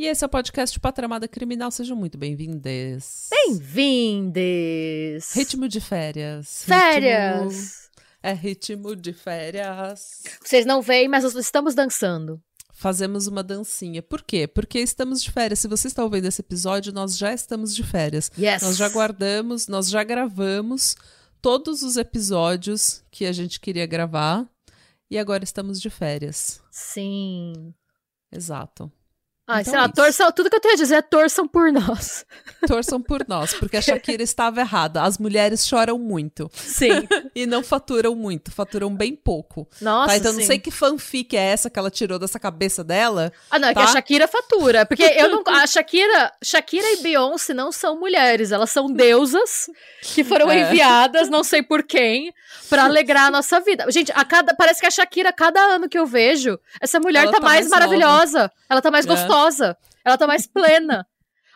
E esse é o podcast Patramada Criminal. Sejam muito bem-vindos. Bem-vindes! Ritmo de férias. Férias! Ritmo... É ritmo de férias. Vocês não veem, mas nós estamos dançando. Fazemos uma dancinha. Por quê? Porque estamos de férias. Se você está ouvindo esse episódio, nós já estamos de férias. Yes! Nós já guardamos, nós já gravamos todos os episódios que a gente queria gravar. E agora estamos de férias. Sim. Exato. Ah, Então sei lá, é torçam, tudo que eu tenho a dizer é torçam por nós. Torçam por nós, porque a Shakira estava errada. As mulheres choram muito. Sim. E não faturam muito, faturam bem pouco. Nossa, tá, então não sim. sei que fanfic é essa que ela tirou dessa cabeça dela. Ah, não, é que tá? a Shakira fatura. Porque eu não. A Shakira, Shakira e Beyoncé não são mulheres, elas são deusas que foram É. enviadas, não sei por quem, pra alegrar a nossa vida. Gente, a cada, parece que a Shakira, cada ano que eu vejo, essa mulher Ela tá, tá mais, mais maravilhosa. Ela tá mais É. gostosa. Ela tá mais plena.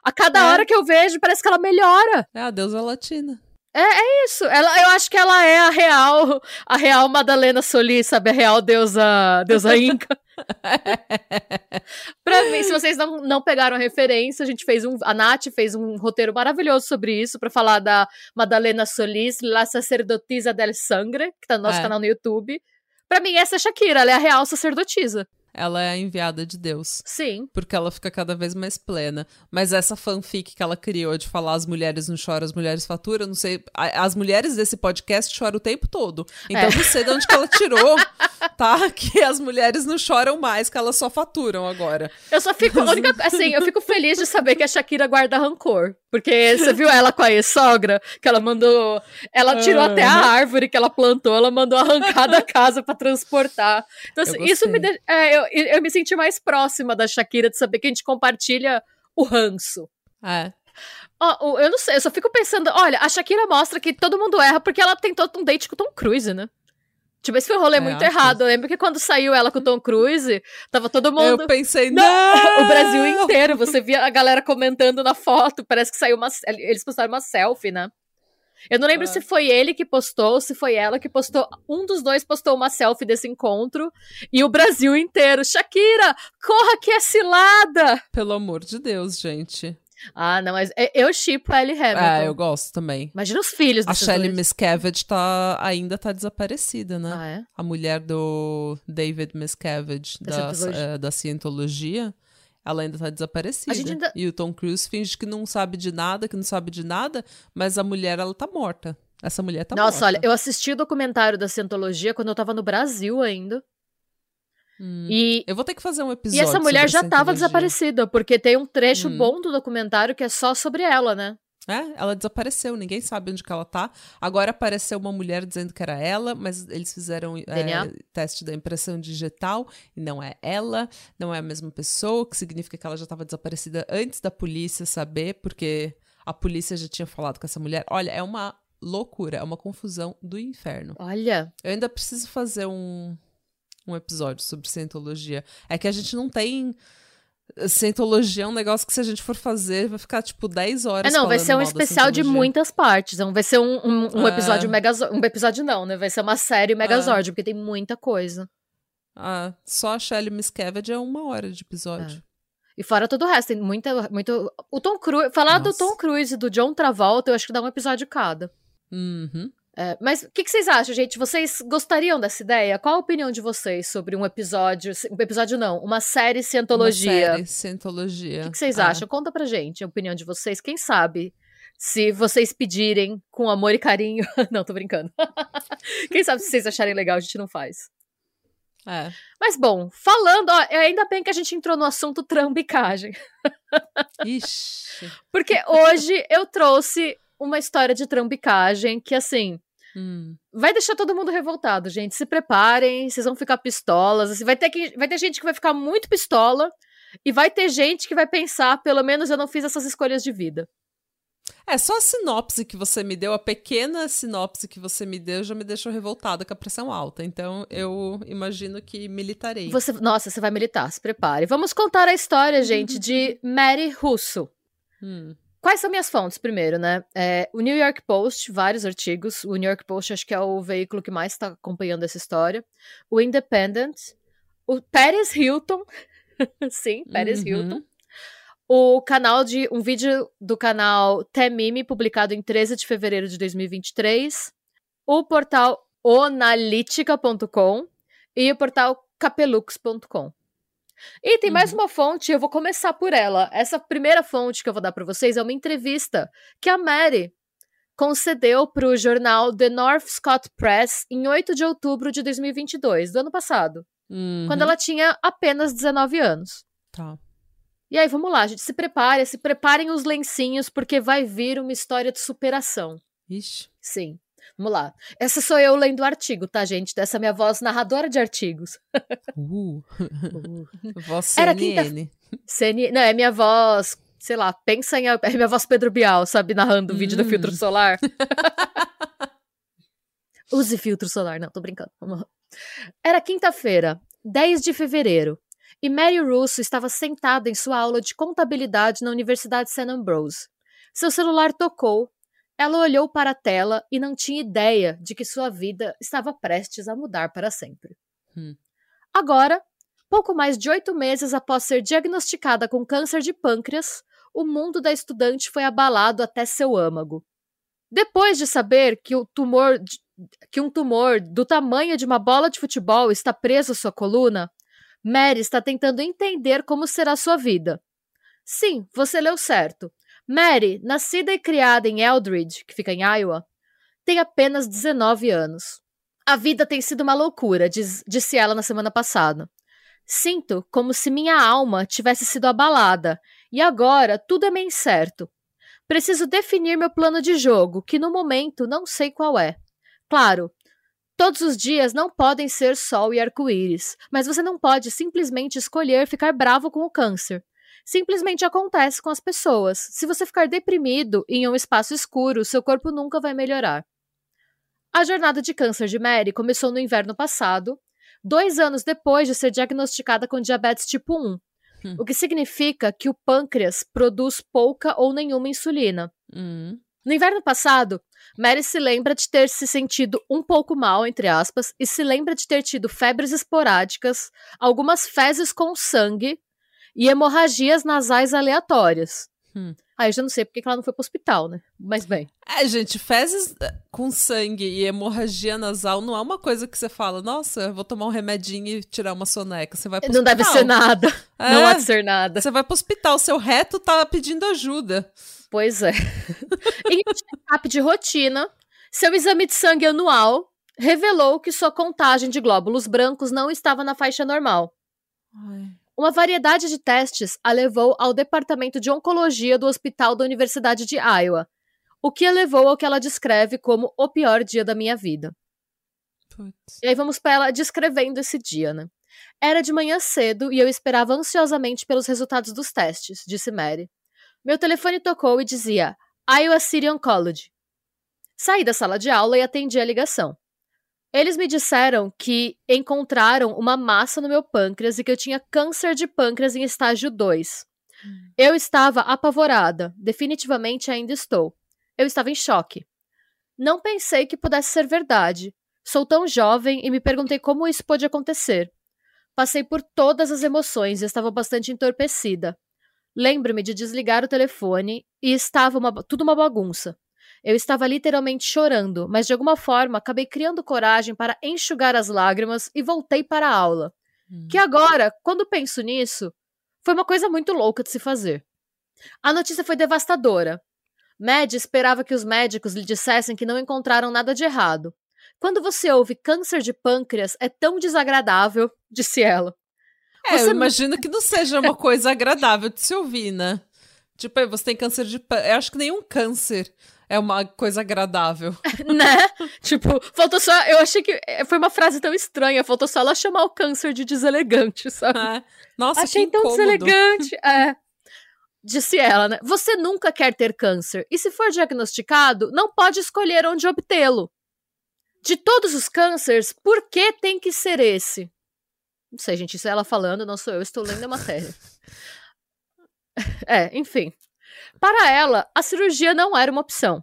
A cada É. hora que eu vejo, parece que ela melhora. É a deusa latina. Isso, ela, eu acho que ela é a real, a real Madalena Solis, sabe? A real deusa, deusa Inca. pra mim, se vocês não, não pegaram a referência, a gente fez um, a Nath fez um roteiro maravilhoso sobre isso, pra falar da Madalena Solis, La Sacerdotisa del Sangre, que tá no nosso É. canal no YouTube. Pra mim, essa é a Shakira, ela é a real sacerdotisa. Ela é a enviada de Deus. Sim. Porque ela fica cada vez mais plena. Mas essa fanfic que ela criou de falar as mulheres não choram, as mulheres faturam, não sei. As mulheres desse podcast choram o tempo todo. Então É. não sei de onde que ela tirou, tá? Que as mulheres não choram mais, que elas só faturam agora. Eu só fico, única, assim, eu fico feliz de saber que a Shakira guarda rancor. Porque você viu ela com a ex-sogra? Que ela mandou. Ela tirou Aham. até a árvore que ela plantou, ela mandou arrancar da casa pra transportar. Então, assim, isso me de- é, eu, eu me senti mais próxima da Shakira de saber que a gente compartilha o ranço. É. Ó, o- eu não sei, eu só fico pensando, olha, a Shakira mostra que todo mundo erra porque ela tentou um date com o Tom Cruise, né? Tipo, esse foi um rolê É, muito errado. Eu lembro que quando saiu ela com o Tom Cruise, tava todo mundo. Eu pensei, Não, não! o Brasil inteiro. Você via a galera comentando na foto. Parece que saiu uma. Eles postaram uma selfie, né? Eu não lembro Ah. se foi ele que postou, se foi ela que postou. Um dos dois postou uma selfie desse encontro. E o Brasil inteiro. Shakira, corra que é cilada! Pelo amor de Deus, gente. Ah, não, mas é- eu chipo a Ellie Hamilton. É, eu gosto também. Imagina os filhos A Shelley dois. Miscavige tá, ainda tá desaparecida, né? Ah, é? A mulher do David Miscavige, da, episódio. eh, da Cientologia, ela ainda tá desaparecida. Ainda- E o Tom Cruise finge que não sabe de nada, que não sabe de nada, mas a mulher, ela tá morta. Essa mulher tá Nossa, morta. olha, eu assisti o documentário da Cientologia quando eu tava no Brasil ainda. Hum. E Eu vou ter que fazer um E episódio essa mulher já tava Scientologia. desaparecida, porque tem um trecho Hum. bom do documentário que é só sobre ela, né? É, ela desapareceu, ninguém sabe onde que ela tá. Agora apareceu uma mulher dizendo que era ela, mas eles fizeram é, teste da impressão digital e não é ela, não é a mesma pessoa, o que significa que ela já estava desaparecida antes da polícia saber, porque a polícia já tinha falado com essa mulher. Olha, é uma loucura, é uma confusão do inferno. Olha. Eu ainda preciso fazer um, um episódio sobre cientologia. É que a gente não tem. Cientologia é um negócio que, se a gente for fazer, vai ficar tipo 10 horas. É, não, vai ser um especial de muitas partes. Não vai ser um, um, um É. episódio megazord. Um episódio não, né? Vai ser uma série megazord, porque tem muita coisa. Ah, só a Shelley Miscavige é uma hora de episódio. E fora todo o resto, tem muita. Muito... O Tom Cruise. Falar do Nossa. Tom Cruise e do John Travolta, eu acho que dá um episódio cada. Uhum. É, mas o que, que vocês acham, gente? Vocês gostariam dessa ideia? Qual a opinião de vocês sobre um episódio? Um episódio não, uma série cientologia. Uma série Cientologia. O que, que vocês Ah, acham? Conta pra gente a opinião de vocês. Quem sabe? Se vocês pedirem com amor e carinho. não, tô brincando. Quem sabe se vocês acharem legal, a gente não faz. É. Mas bom, falando, ó, ainda bem que a gente entrou no assunto trambicagem. Ixi. Porque hoje eu trouxe uma história de trambicagem que, assim, Hum. vai deixar todo mundo revoltado, gente. Se preparem, vocês vão ficar pistolas. Assim, vai, ter que, vai ter gente que vai ficar muito pistola E vai ter gente que vai pensar, pelo menos eu não fiz essas escolhas de vida. É, só a sinopse que você me deu, a pequena sinopse que você me deu, já me deixou revoltada com a pressão alta. Então, eu imagino que militarei. Você, nossa, você vai militar, se prepare. Vamos contar a história, gente, de Mary Russo. Hum. Quais são minhas fontes, primeiro, né? É, o New York Post, vários artigos. O New York Post acho que é o veículo que mais está acompanhando essa história. O Independent. O Paris Hilton. Sim, Paris Uhum. Hilton. O canal de. Um vídeo do canal Temime, publicado em 13 de fevereiro de 2023. O portal onalitica.com e o portal capelux.com. E tem mais uma fonte, eu vou começar por ela. Essa primeira fonte que eu vou dar pra vocês é uma entrevista que a Mary concedeu pro jornal The North Scott Press em 8 de outubro de 2022, do ano passado, Uhum. quando ela tinha apenas 19 anos. Tá. E aí, vamos lá, gente, se prepare, se preparem os lencinhos, porque vai vir uma história de superação. Ixi. Sim. Vamos lá. Essa sou eu lendo o artigo, tá, gente? Dessa minha voz narradora de artigos. Uh. Voz Era CNN. CN... Não, é minha voz, sei lá, pensa em. É minha voz Pedro Bial, sabe? Narrando o vídeo do Hum. filtro solar. Use filtro solar. Não, tô brincando. Vamos lá. Era quinta-feira, 10 de fevereiro, e Mary Russo estava sentada em sua aula de contabilidade na Universidade St. Ambrose. Seu celular tocou. Ela olhou para a tela e não tinha ideia de que sua vida estava prestes a mudar para sempre. Hum. Agora, pouco mais de oito meses após ser diagnosticada com câncer de pâncreas, o mundo da estudante foi abalado até seu âmago. Depois de saber que tumor que um tumor do tamanho de uma bola de futebol está preso à sua coluna, Mary está tentando entender como será sua vida. Sim, você leu certo. Mary, nascida e criada em Eldridge, que fica em Iowa, tem apenas 19 anos. A vida tem sido uma loucura, diz- disse ela na semana passada. Sinto como se minha alma tivesse sido abalada, e agora tudo é meio incerto. Preciso definir meu plano de jogo, que no momento não sei qual é. Claro, todos os dias não podem ser sol e arco-íris, mas você não pode simplesmente escolher ficar bravo com o câncer. Simplesmente acontece com as pessoas. Se você ficar deprimido em um espaço escuro, seu corpo nunca vai melhorar. A jornada de câncer de Mary começou no inverno passado, dois anos depois de ser diagnosticada com diabetes tipo 1, Hum. o que significa que o pâncreas produz pouca ou nenhuma insulina. Hum. No inverno passado, Mary se lembra de ter se sentido um pouco mal, entre aspas, e se lembra de ter tido febres esporádicas, algumas fezes com sangue e hemorragias nasais aleatórias. Hum. Aí eu já não sei porque que ela não foi pro hospital, né? Mas bem. É, gente, fezes eh, com sangue e hemorragia nasal não é uma coisa que você fala, nossa, vou tomar um remedinho e tirar uma soneca. Você vai pro Não deve hospital. ser nada. É, Não há de ser nada. Você vai pro hospital, seu reto tá pedindo ajuda. Pois é. em um check-up de rotina, seu exame de sangue anual revelou que sua contagem de glóbulos brancos não estava na faixa normal. Ai. Uma variedade de testes a levou ao departamento de oncologia do hospital da Universidade de Iowa, o que a levou ao que ela descreve como o pior dia da minha vida. Putz. E aí vamos para ela descrevendo esse dia, né? Era de manhã cedo e eu esperava ansiosamente pelos resultados dos testes, disse Mary. Meu telefone tocou e dizia Iowa City Oncology. Saí da sala de aula e atendi a ligação. Eles me disseram que encontraram uma massa no meu pâncreas e que eu tinha câncer de pâncreas em estágio 2. Eu estava apavorada, definitivamente ainda estou. Eu estava em choque. Não pensei que pudesse ser verdade. Sou tão jovem e me perguntei como isso pôde acontecer. Passei por todas as emoções e estava bastante entorpecida. Lembro-me de desligar o telefone e estava uma- tudo uma bagunça. Eu estava literalmente chorando, mas de alguma forma acabei criando coragem para enxugar as lágrimas e voltei para a aula. Hum. Que agora, quando penso nisso, foi uma coisa muito louca de se fazer. A notícia foi devastadora. Mad esperava que os médicos lhe dissessem que não encontraram nada de errado. Quando você ouve câncer de pâncreas, é tão desagradável, disse ela. É, Você eu imagino que não seja uma coisa agradável de se ouvir, né? Tipo, você tem câncer de pâncreas. Eu acho que nenhum câncer é uma coisa agradável. né? Tipo, faltou só. Eu achei que é, foi uma frase tão estranha. Faltou só ela chamar o câncer de deselegante, sabe? É. Nossa, achei tão deselegante. É. Disse ela, né? Você nunca quer ter câncer. E se for diagnosticado, não pode escolher onde obtê-lo. De todos os cânceres, por que tem que ser esse? Não sei, gente, isso é ela falando, não sou eu, estou lendo a matéria. é, enfim. Para ela, a cirurgia não era uma opção.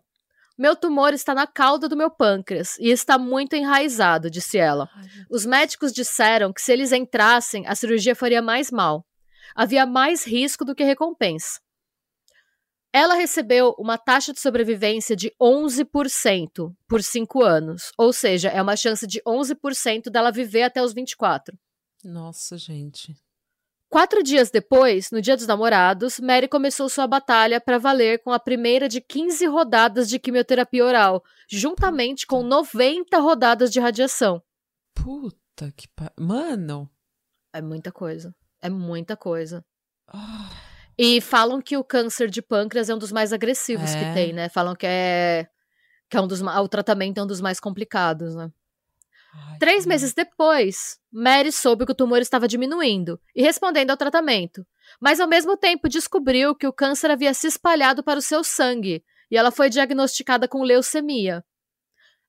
Meu tumor está na cauda do meu pâncreas e está muito enraizado, disse ela. Os médicos disseram que se eles entrassem, a cirurgia faria mais mal. Havia mais risco do que recompensa. Ela recebeu uma taxa de sobrevivência de 11% por 5 anos. Ou seja, é uma chance de 11% dela viver até os 24. Nossa, gente. Quatro dias depois, no Dia dos Namorados, Mary começou sua batalha para valer com a primeira de 15 rodadas de quimioterapia oral, juntamente com 90 rodadas de radiação. Puta que pa... Mano. É muita coisa. É muita coisa. Ah, E falam que o câncer de pâncreas é um dos mais agressivos É. que tem, né? Falam que é que é um dos o tratamento é um dos mais complicados, né? Ai, Três meses depois, Mary soube que o tumor estava diminuindo e respondendo ao tratamento, mas ao mesmo tempo descobriu que o câncer havia se espalhado para o seu sangue e ela foi diagnosticada com leucemia.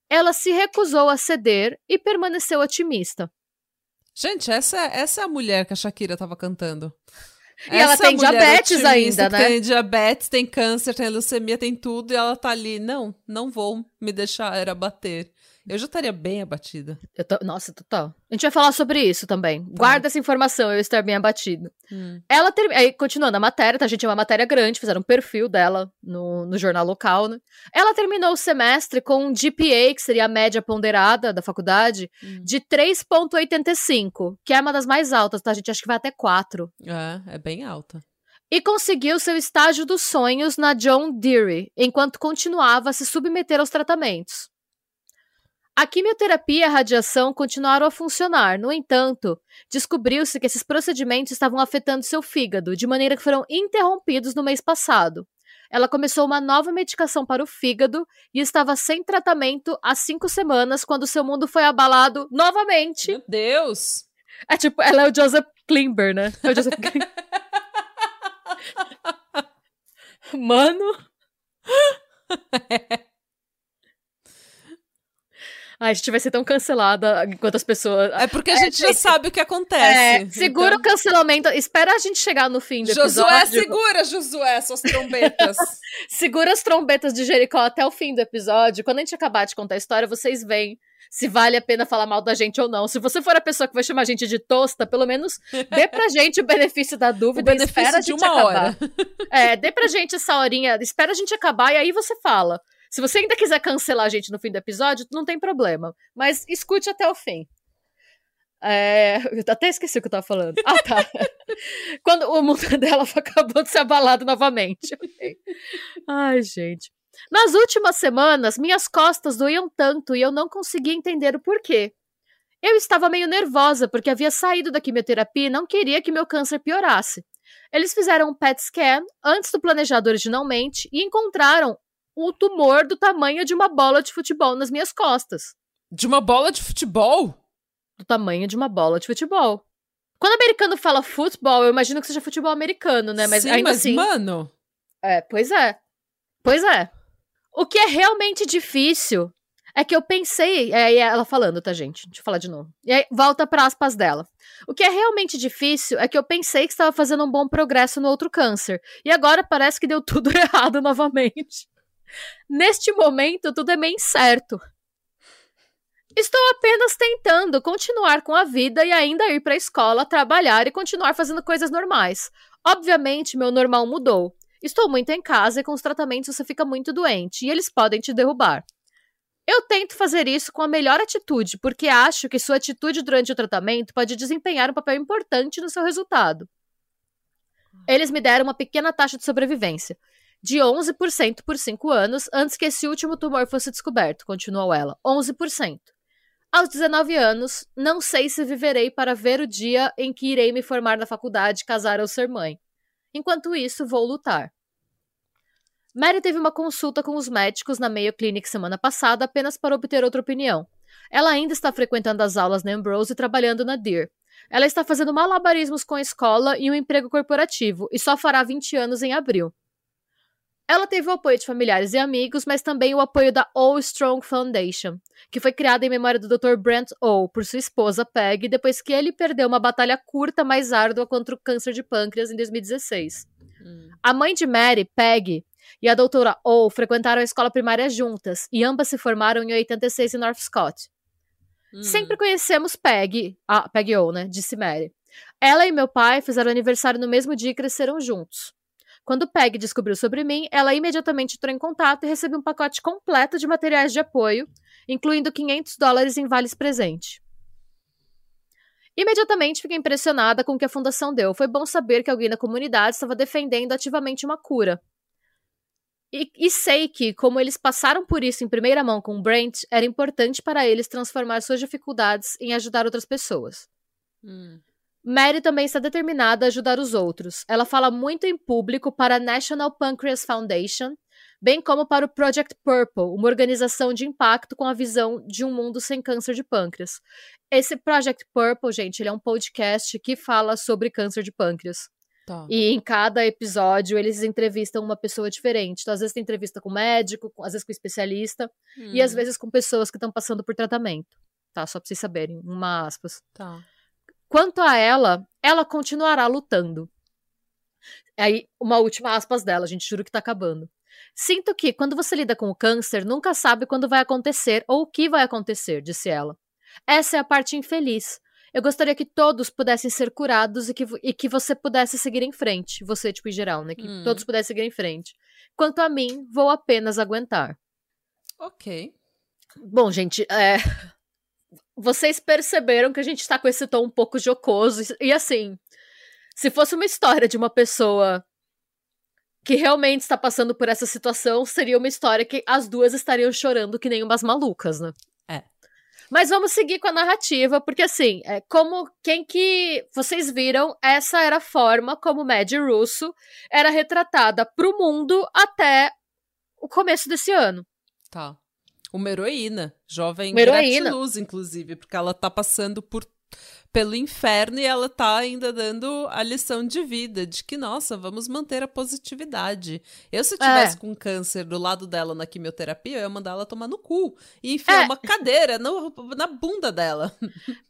Ela se recusou a ceder e permaneceu otimista. Gente, essa, essa é a mulher que a Shakira tava cantando. E ela Essa é a tem diabetes ainda, né? Tem diabetes, tem câncer, tem leucemia, tem tudo, e ela tá ali. Não, não vou me deixar era bater. Eu já estaria bem abatida. Tô- Nossa, total. A gente vai falar sobre isso também. Guarda essa informação, eu estar bem abatido. Hum. Ela ter... Aí, continuando a matéria, tá? A gente é uma matéria grande, fizeram um perfil dela no, no jornal local, né? Ela terminou o semestre com um GPA, que seria a média ponderada da faculdade, Hum. de 3,85, que é uma das mais altas, tá? A gente acha que vai até 4. É, é bem alta. E conseguiu seu estágio dos sonhos na John Deere, enquanto continuava a se submeter aos tratamentos. A quimioterapia e a radiação continuaram a funcionar, no entanto, descobriu-se que esses procedimentos estavam afetando seu fígado, de maneira que foram interrompidos no mês passado. Ela começou uma nova medicação para o fígado e estava sem tratamento há cinco semanas quando seu mundo foi abalado novamente. Meu Deus! É tipo, ela é o Joseph Klimber, né? É o Joseph Klimber. Mano. Ai, a gente vai ser tão cancelada enquanto as pessoas. É porque a É, gente já gente, sabe o que É, acontece. segura o Então- cancelamento. Espera a gente chegar no fim do Josué, episódio. segura, Josué, suas trombetas. Segura as trombetas de Jericó até o fim do episódio. Quando a gente acabar de contar a história, vocês veem se vale a pena falar mal da gente ou não. Se você for a pessoa que vai chamar a gente de tosta, pelo menos dê pra gente o benefício da o dúvida e espera a benefício de gente uma acabar. hora. É, dê pra gente essa horinha, espera a gente acabar e aí você fala. Se você ainda quiser cancelar a gente no fim do episódio, não tem problema. Mas escute até o fim. É, eu até esqueci o que eu tava falando. Ah, tá. Quando o mundo dela acabou de ser abalado novamente. Ai, gente. Nas últimas semanas, minhas costas doíam tanto e eu não conseguia entender o porquê. Eu estava meio nervosa porque havia saído da quimioterapia e não queria que meu câncer piorasse. Eles fizeram um PET scan antes do planejado originalmente e encontraram o tumor do tamanho de uma bola de futebol nas minhas costas. De uma bola de futebol? Do tamanho de uma bola de futebol. Quando o americano fala futebol, eu imagino que seja futebol americano, né? Mas Sim, ainda mas, assim. mano. É, pois é. Pois é. O que é realmente difícil é que eu pensei. É, e ela falando, tá, gente? Deixa eu falar de novo. E aí, volta para aspas dela. O que é realmente difícil é que eu pensei que estava fazendo um bom progresso no outro câncer. E agora parece que deu tudo errado novamente. Neste momento, tudo é meio incerto. Estou apenas tentando continuar com a vida e ainda ir para a escola, trabalhar e continuar fazendo coisas normais. Obviamente, meu normal mudou. Estou muito em casa e com os tratamentos você fica muito doente e eles podem te derrubar. Eu tento fazer isso com a melhor atitude, porque acho que sua atitude durante o tratamento pode desempenhar um papel importante no seu resultado. Eles me deram uma pequena taxa de sobrevivência, de 11% por 5 anos, antes que esse último tumor fosse descoberto, continuou ela. 11%. Aos 19 anos, não sei se viverei para ver o dia em que irei me formar na faculdade, casar ou ser mãe. Enquanto isso, vou lutar. Mary teve uma consulta com os médicos na Mayo Clinic semana passada apenas para obter outra opinião. Ela ainda está frequentando as aulas na Ambrose e trabalhando na Deer. Ela está fazendo malabarismos com a escola e um emprego corporativo e só fará 20 anos em abril. Ela teve o apoio de familiares e amigos, mas também o apoio da All Strong Foundation, que foi criada em memória do Dr. Brent O por sua esposa Peg, depois que ele perdeu uma batalha curta, mais árdua contra o câncer de pâncreas em 2016. Hum. A mãe de Mary, Peg, e a doutora O frequentaram a escola primária juntas, e ambas se formaram em 86 em North Scott. Hum. Sempre conhecemos Peg, a Peg O, né? Disse Mary. Ela e meu pai fizeram aniversário no mesmo dia e cresceram juntos. Quando Peg descobriu sobre mim, ela imediatamente entrou em contato e recebeu um pacote completo de materiais de apoio, incluindo 500 dólares em vales presente. Imediatamente fiquei impressionada com o que a fundação deu. Foi bom saber que alguém na comunidade estava defendendo ativamente uma cura. E, e, sei que, como eles passaram por isso em primeira mão com Brent, era importante para eles transformar suas dificuldades em ajudar outras pessoas. Hum. Mary também está determinada a ajudar os outros. Ela fala muito em público para a National Pancreas Foundation, bem como para o Project Purple, uma organização de impacto com a visão de um mundo sem câncer de pâncreas. Esse Project Purple, gente, ele é um podcast que fala sobre câncer de pâncreas. Tá. E em cada episódio eles entrevistam uma pessoa diferente. Então, às vezes tem entrevista com médico, às vezes com especialista, hum. e às hum. vezes com pessoas que estão passando por tratamento. Tá? Só pra vocês saberem, uma aspas. Tá. Quanto a ela, ela continuará lutando. Aí, uma última aspas dela, a gente jura que tá acabando. Sinto que, quando você lida com o câncer, nunca sabe quando vai acontecer ou o que vai acontecer, disse ela. Essa é a parte infeliz. Eu gostaria que todos pudessem ser curados e que, e que você pudesse seguir em frente. Você, tipo, em geral, né? Que hum. todos pudessem seguir em frente. Quanto a mim, vou apenas aguentar. Ok. Bom, gente, é vocês perceberam que a gente tá com esse tom um pouco jocoso. E assim, se fosse uma história de uma pessoa que realmente está passando por essa situação, seria uma história que as duas estariam chorando que nem umas malucas, né? É. Mas vamos seguir com a narrativa, porque assim, é como quem que vocês viram, essa era a forma como Mad Russo era retratada pro mundo até o começo desse ano. Tá. Uma heroína, jovem uma heroína. luz, inclusive, porque ela tá passando por pelo inferno e ela tá ainda dando a lição de vida, de que, nossa, vamos manter a positividade. Eu, se eu tivesse é. com câncer do lado dela na quimioterapia, eu ia mandar ela tomar no cu e enfiar é. uma cadeira no, na bunda dela.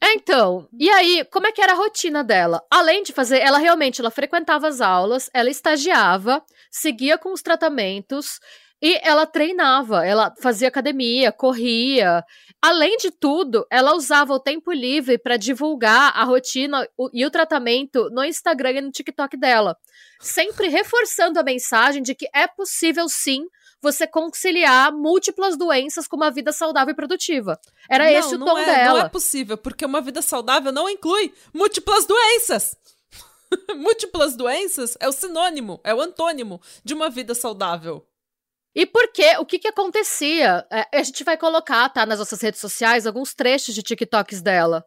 É, então. E aí, como é que era a rotina dela? Além de fazer, ela realmente, ela frequentava as aulas, ela estagiava, seguia com os tratamentos, e ela treinava, ela fazia academia, corria. Além de tudo, ela usava o tempo livre para divulgar a rotina e o tratamento no Instagram e no TikTok dela, sempre reforçando a mensagem de que é possível sim você conciliar múltiplas doenças com uma vida saudável e produtiva. Era não, esse o tom é, dela. Não é possível, porque uma vida saudável não inclui múltiplas doenças. múltiplas doenças é o sinônimo, é o antônimo de uma vida saudável. E porque o que que acontecia? É, a gente vai colocar, tá, nas nossas redes sociais, alguns trechos de TikToks dela.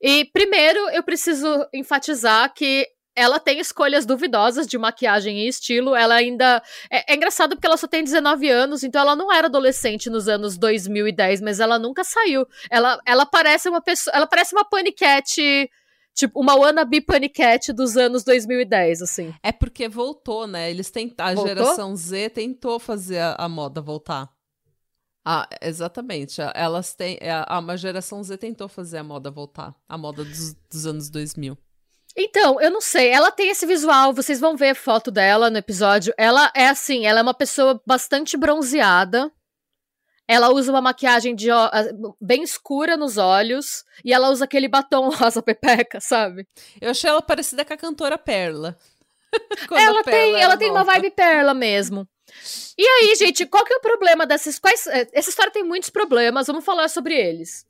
E primeiro eu preciso enfatizar que ela tem escolhas duvidosas de maquiagem e estilo. Ela ainda. É, é, engraçado porque ela só tem 19 anos, então ela não era adolescente nos anos 2010, mas ela nunca saiu. Ela, ela parece uma pessoa. Ela parece uma paniquete Tipo, uma wannabe paniquete dos anos 2010, assim. É porque voltou, né? Eles tentaram, a geração Z tentou fazer a, a, moda voltar. Ah, exatamente. Elas têm. É, a, uma geração Z tentou fazer a moda voltar. A moda dos, dos anos 2000. Então, eu não sei. Ela tem esse visual, vocês vão ver foto dela no episódio. Ela é assim, ela é uma pessoa bastante bronzeada. Ela usa uma maquiagem de bem escura nos olhos e ela usa aquele batom rosa pepeca, sabe? Eu achei ela parecida com a cantora Perla. ela tem, ela tem uma vibe Perla mesmo. E aí, gente, qual que é o problema dessas quais eh, essa história tem muitos problemas, vamos falar sobre eles.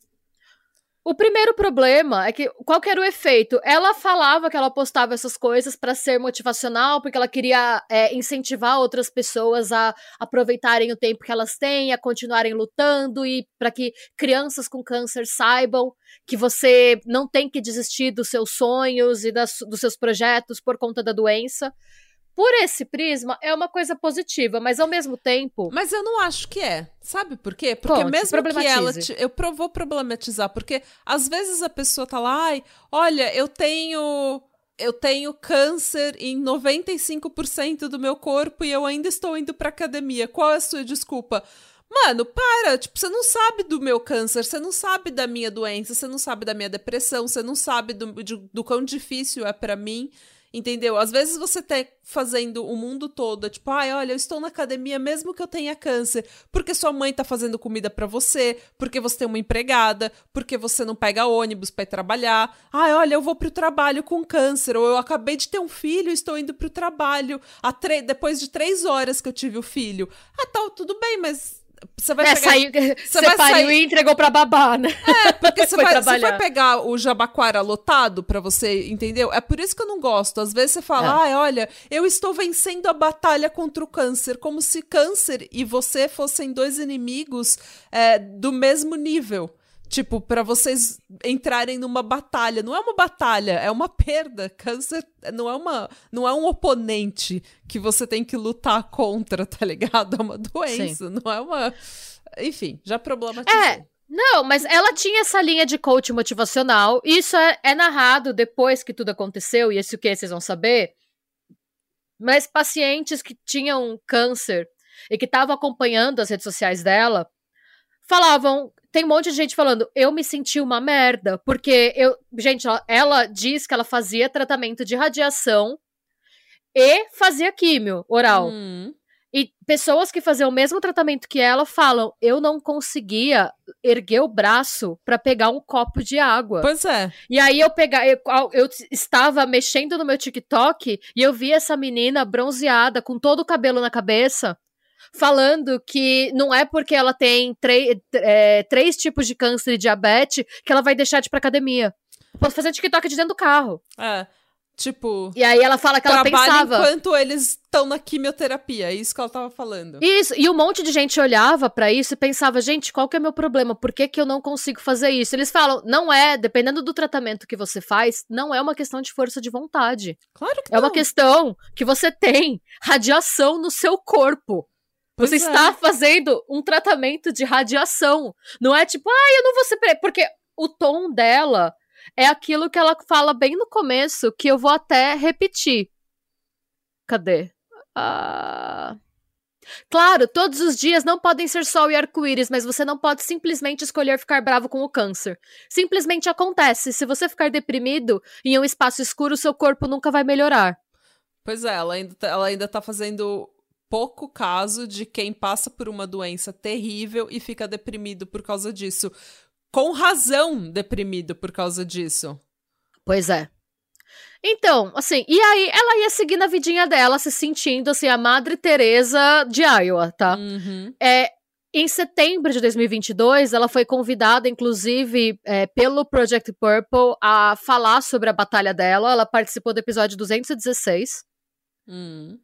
O primeiro problema é que qual que era o efeito? Ela falava que ela postava essas coisas para ser motivacional, porque ela queria é, incentivar outras pessoas a aproveitarem o tempo que elas têm, a continuarem lutando e para que crianças com câncer saibam que você não tem que desistir dos seus sonhos e das, dos seus projetos por conta da doença. Por esse prisma, é uma coisa positiva, mas ao mesmo tempo. Mas eu não acho que é. Sabe por quê? Porque mesmo que ela. te- eu vou problematizar, porque às vezes a pessoa tá lá, ai, olha, eu tenho. Eu tenho câncer em 95% do meu corpo e eu ainda estou indo pra academia. Qual é a sua desculpa? Mano, para! Tipo, você não sabe do meu câncer, você não sabe da minha doença, você não sabe da minha depressão, você não sabe do, de- do quão difícil é pra mim. Entendeu? Às vezes você tá fazendo o mundo todo, tipo, ai, olha, eu estou na academia mesmo que eu tenha câncer, porque sua mãe tá fazendo comida pra você, porque você tem uma empregada, porque você não pega ônibus ir trabalhar. Ai, olha, eu vou pro trabalho com câncer, ou eu acabei de ter um filho e estou indo pro trabalho depois de três horas que eu tive o filho. Ah, tá, tudo bem, mas você vai É, pegar... saiu, você vai sair- e entregou pra babá, né? É, porque você vai, você vai pegar o Jabaquara lotado pra você, entendeu? É por isso que eu não gosto. Às vezes você fala, ai, olha, eu estou vencendo a batalha contra o câncer, como se câncer e você fossem dois inimigos é, do mesmo nível. Tipo, pra vocês entrarem numa batalha. Não é uma batalha, é uma perda. Câncer não é uma, não é um oponente que você tem que lutar contra, tá ligado? É uma doença, não é uma. Enfim, já problematizei. É, Não, mas ela tinha essa linha de coach motivacional. Isso é, é narrado depois que tudo aconteceu, e isso que vocês vão saber. Mas pacientes que tinham câncer e que estavam acompanhando as redes sociais dela falavam. Tem um monte de gente falando, eu me senti uma merda, porque eu. Gente, ela, ela diz que ela fazia tratamento de radiação e fazia químio oral. Hum. E pessoas que faziam o mesmo tratamento que ela falam: eu não conseguia erguer o braço pra pegar um copo de água. Pois é. E aí eu pegar, eu, eu estava mexendo no meu TikTok e eu vi essa menina bronzeada com todo o cabelo na cabeça. Falando que não é porque ela tem três- é, três tipos de câncer e diabetes que ela vai deixar de ir pra academia. Posso fazer TikTok de dentro do carro. É. Tipo, E aí ela fala que ela pensava. enquanto eles estão na quimioterapia. É isso que ela tava falando. Isso, e um monte de gente olhava pra isso e pensava, gente, qual que é meu problema? Por que, que eu não consigo fazer isso? Eles falam, não é, dependendo do tratamento que você faz, não é uma questão de força de vontade. Claro que É uma não. questão que você tem radiação no seu corpo. Pois Você é. está fazendo um tratamento de radiação. Não é tipo, ah, eu não vou ser. pre-" Porque o tom dela é aquilo que ela fala bem no começo, que eu vou até repetir. Cadê? Ah. Claro, todos os dias não podem ser sol e arco-íris, mas você não pode simplesmente escolher ficar bravo com o câncer. Simplesmente acontece. Se você ficar deprimido em um espaço escuro, seu corpo nunca vai melhorar. Pois é, ela ainda, tá, ela ainda tá fazendo pouco caso de quem passa por uma doença terrível e fica deprimido por causa disso. Com razão deprimido por causa disso. Pois é. Então, assim, e aí ela ia seguir na vidinha dela, se sentindo assim, a Madre Teresa de Iowa, tá? Uhum. É, em setembro de 2022, ela foi convidada, inclusive, é, pelo Project Purple a falar sobre a batalha dela. Ela participou do episódio 216. Hum.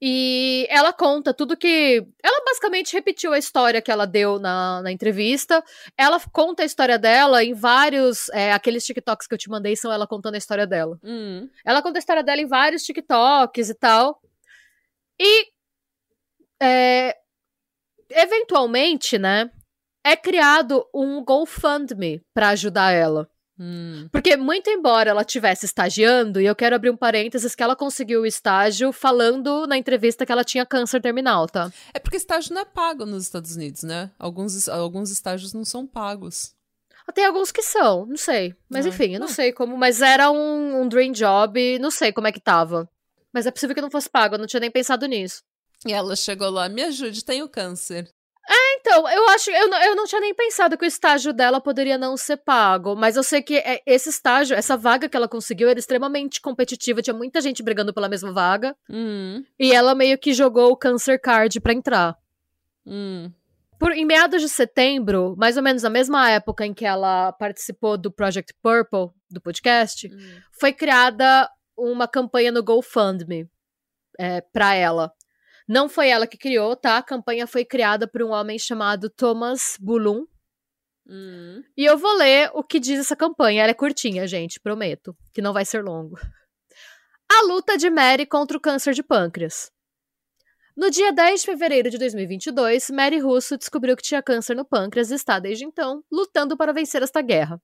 E ela conta tudo que. Ela basicamente repetiu a história que ela deu na, na entrevista. Ela conta a história dela em vários. é, aqueles TikToks que eu te mandei são ela contando a história dela. Hum. Ela conta a história dela em vários TikToks e tal. E. é, eventualmente, né? É criado um GoFundMe pra ajudar ela. Hum. Porque, muito embora ela estivesse estagiando, e eu quero abrir um parênteses que ela conseguiu o estágio falando na entrevista que ela tinha câncer terminal, tá? É porque estágio não é pago nos Estados Unidos, né? Alguns, alguns estágios não são pagos. Tem alguns que são, não sei. Mas Ah, enfim, eu não não. sei como. Mas era um, um dream job, não sei como é que tava. Mas é possível que não fosse pago, eu não tinha nem pensado nisso. E ela chegou lá, me ajude, tenho câncer. Então, eu acho, eu não, eu não tinha nem pensado que o estágio dela poderia não ser pago, mas eu sei que é- esse estágio, essa vaga que ela conseguiu era extremamente competitiva, tinha muita gente brigando pela mesma vaga, Hum. e ela meio que jogou o Cancer Card pra entrar. Hum. Por, em meados de setembro, mais ou menos na mesma época em que ela participou do Project Purple, do podcast, Hum. foi criada uma campanha no GoFundMe é, para ela. Não foi ela que criou, tá? A campanha foi criada por um homem chamado Thomas Bulun. Hum. E eu vou ler o que diz essa campanha. Ela é curtinha, gente, prometo. Que não vai ser longo. A luta de Mary contra o câncer de pâncreas. No dia 10 de fevereiro de 2022, Mary Russo descobriu que tinha câncer no pâncreas e está, desde então, lutando para vencer esta guerra.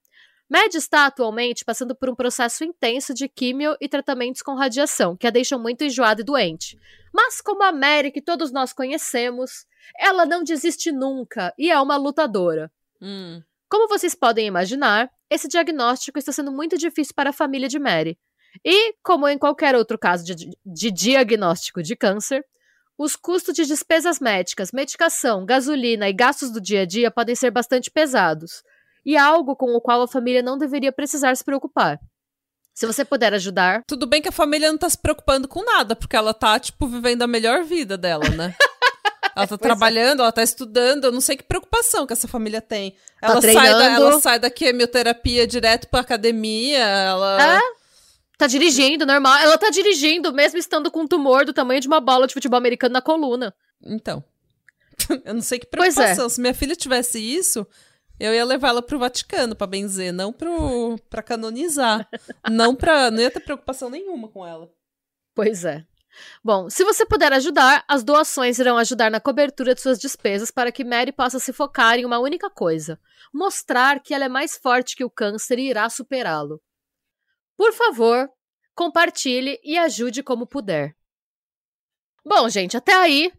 Mad está atualmente passando por um processo intenso de químio e tratamentos com radiação, que a deixam muito enjoada e doente. Mas, como a Mary, que todos nós conhecemos, ela não desiste nunca e é uma lutadora. Hum. Como vocês podem imaginar, esse diagnóstico está sendo muito difícil para a família de Mary. E, como em qualquer outro caso de, de diagnóstico de câncer, os custos de despesas médicas, medicação, gasolina e gastos do dia a dia podem ser bastante pesados, e algo com o qual a família não deveria precisar se preocupar. Se você puder ajudar. Tudo bem que a família não tá se preocupando com nada, porque ela tá, tipo, vivendo a melhor vida dela, né? Ela tá pois é. trabalhando, é. ela tá estudando, eu não sei que preocupação que essa família tem. Tá ela, tá sai, da, ela sai da quimioterapia direto pra academia, ela. É? Tá dirigindo, normal. Ela tá dirigindo, mesmo estando com um tumor do tamanho de uma bola de futebol americano na coluna. Então. eu não sei que é. preocupação. É. Se minha filha tivesse isso, eu ia levar ela pro Vaticano pra benzer, não pro, pra canonizar. não pra. Não ia ter preocupação nenhuma com ela. Pois é. Bom, se você puder ajudar, as doações irão ajudar na cobertura de suas despesas para que Mary possa se focar em uma única coisa: mostrar que ela é mais forte que o câncer e irá superá-lo. Por favor, compartilhe e ajude como puder. Bom, gente, até aí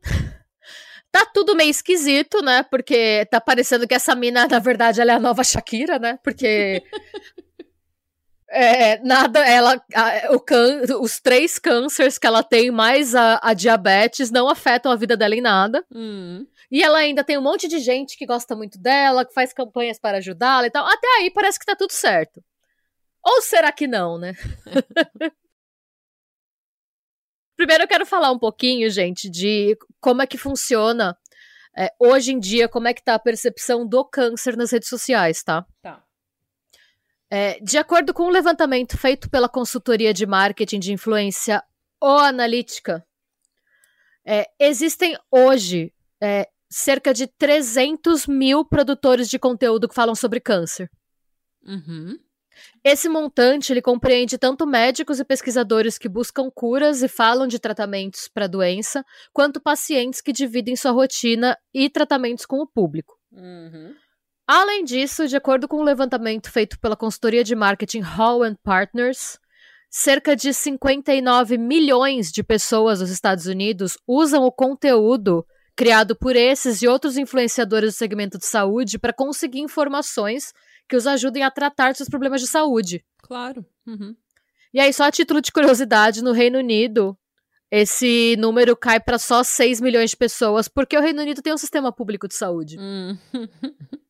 tá tudo meio esquisito, né? Porque tá parecendo que essa mina, na verdade, ela é a nova Shakira, né? Porque É, nada, ela, a, o can, os três cânceres que ela tem, mais a, a, diabetes, não afetam a vida dela em nada. Hum. E ela ainda tem um monte de gente que gosta muito dela, que faz campanhas para ajudá-la e tal. Até aí parece que tá tudo certo. Ou será que não, né? Primeiro eu quero falar um pouquinho, gente, de como é que funciona é, hoje em dia, como é que tá a percepção do câncer nas redes sociais, tá? Tá. É, de acordo com um levantamento feito pela consultoria de marketing de influência O Analítica, é, existem hoje é, cerca de 300 mil produtores de conteúdo que falam sobre câncer. Uhum. Esse montante ele compreende tanto médicos e pesquisadores que buscam curas e falam de tratamentos para a doença, quanto pacientes que dividem sua rotina e tratamentos com o público. Uhum. Além disso, de acordo com um levantamento feito pela consultoria de marketing Hall Partners, cerca de 59 milhões de pessoas nos Estados Unidos usam o conteúdo criado por esses e outros influenciadores do segmento de saúde para conseguir informações que os ajudem a tratar seus problemas de saúde. Claro. Uhum. E aí, só a título de curiosidade, no Reino Unido, esse número cai para só 6 milhões de pessoas, porque o Reino Unido tem um sistema público de saúde. Hum.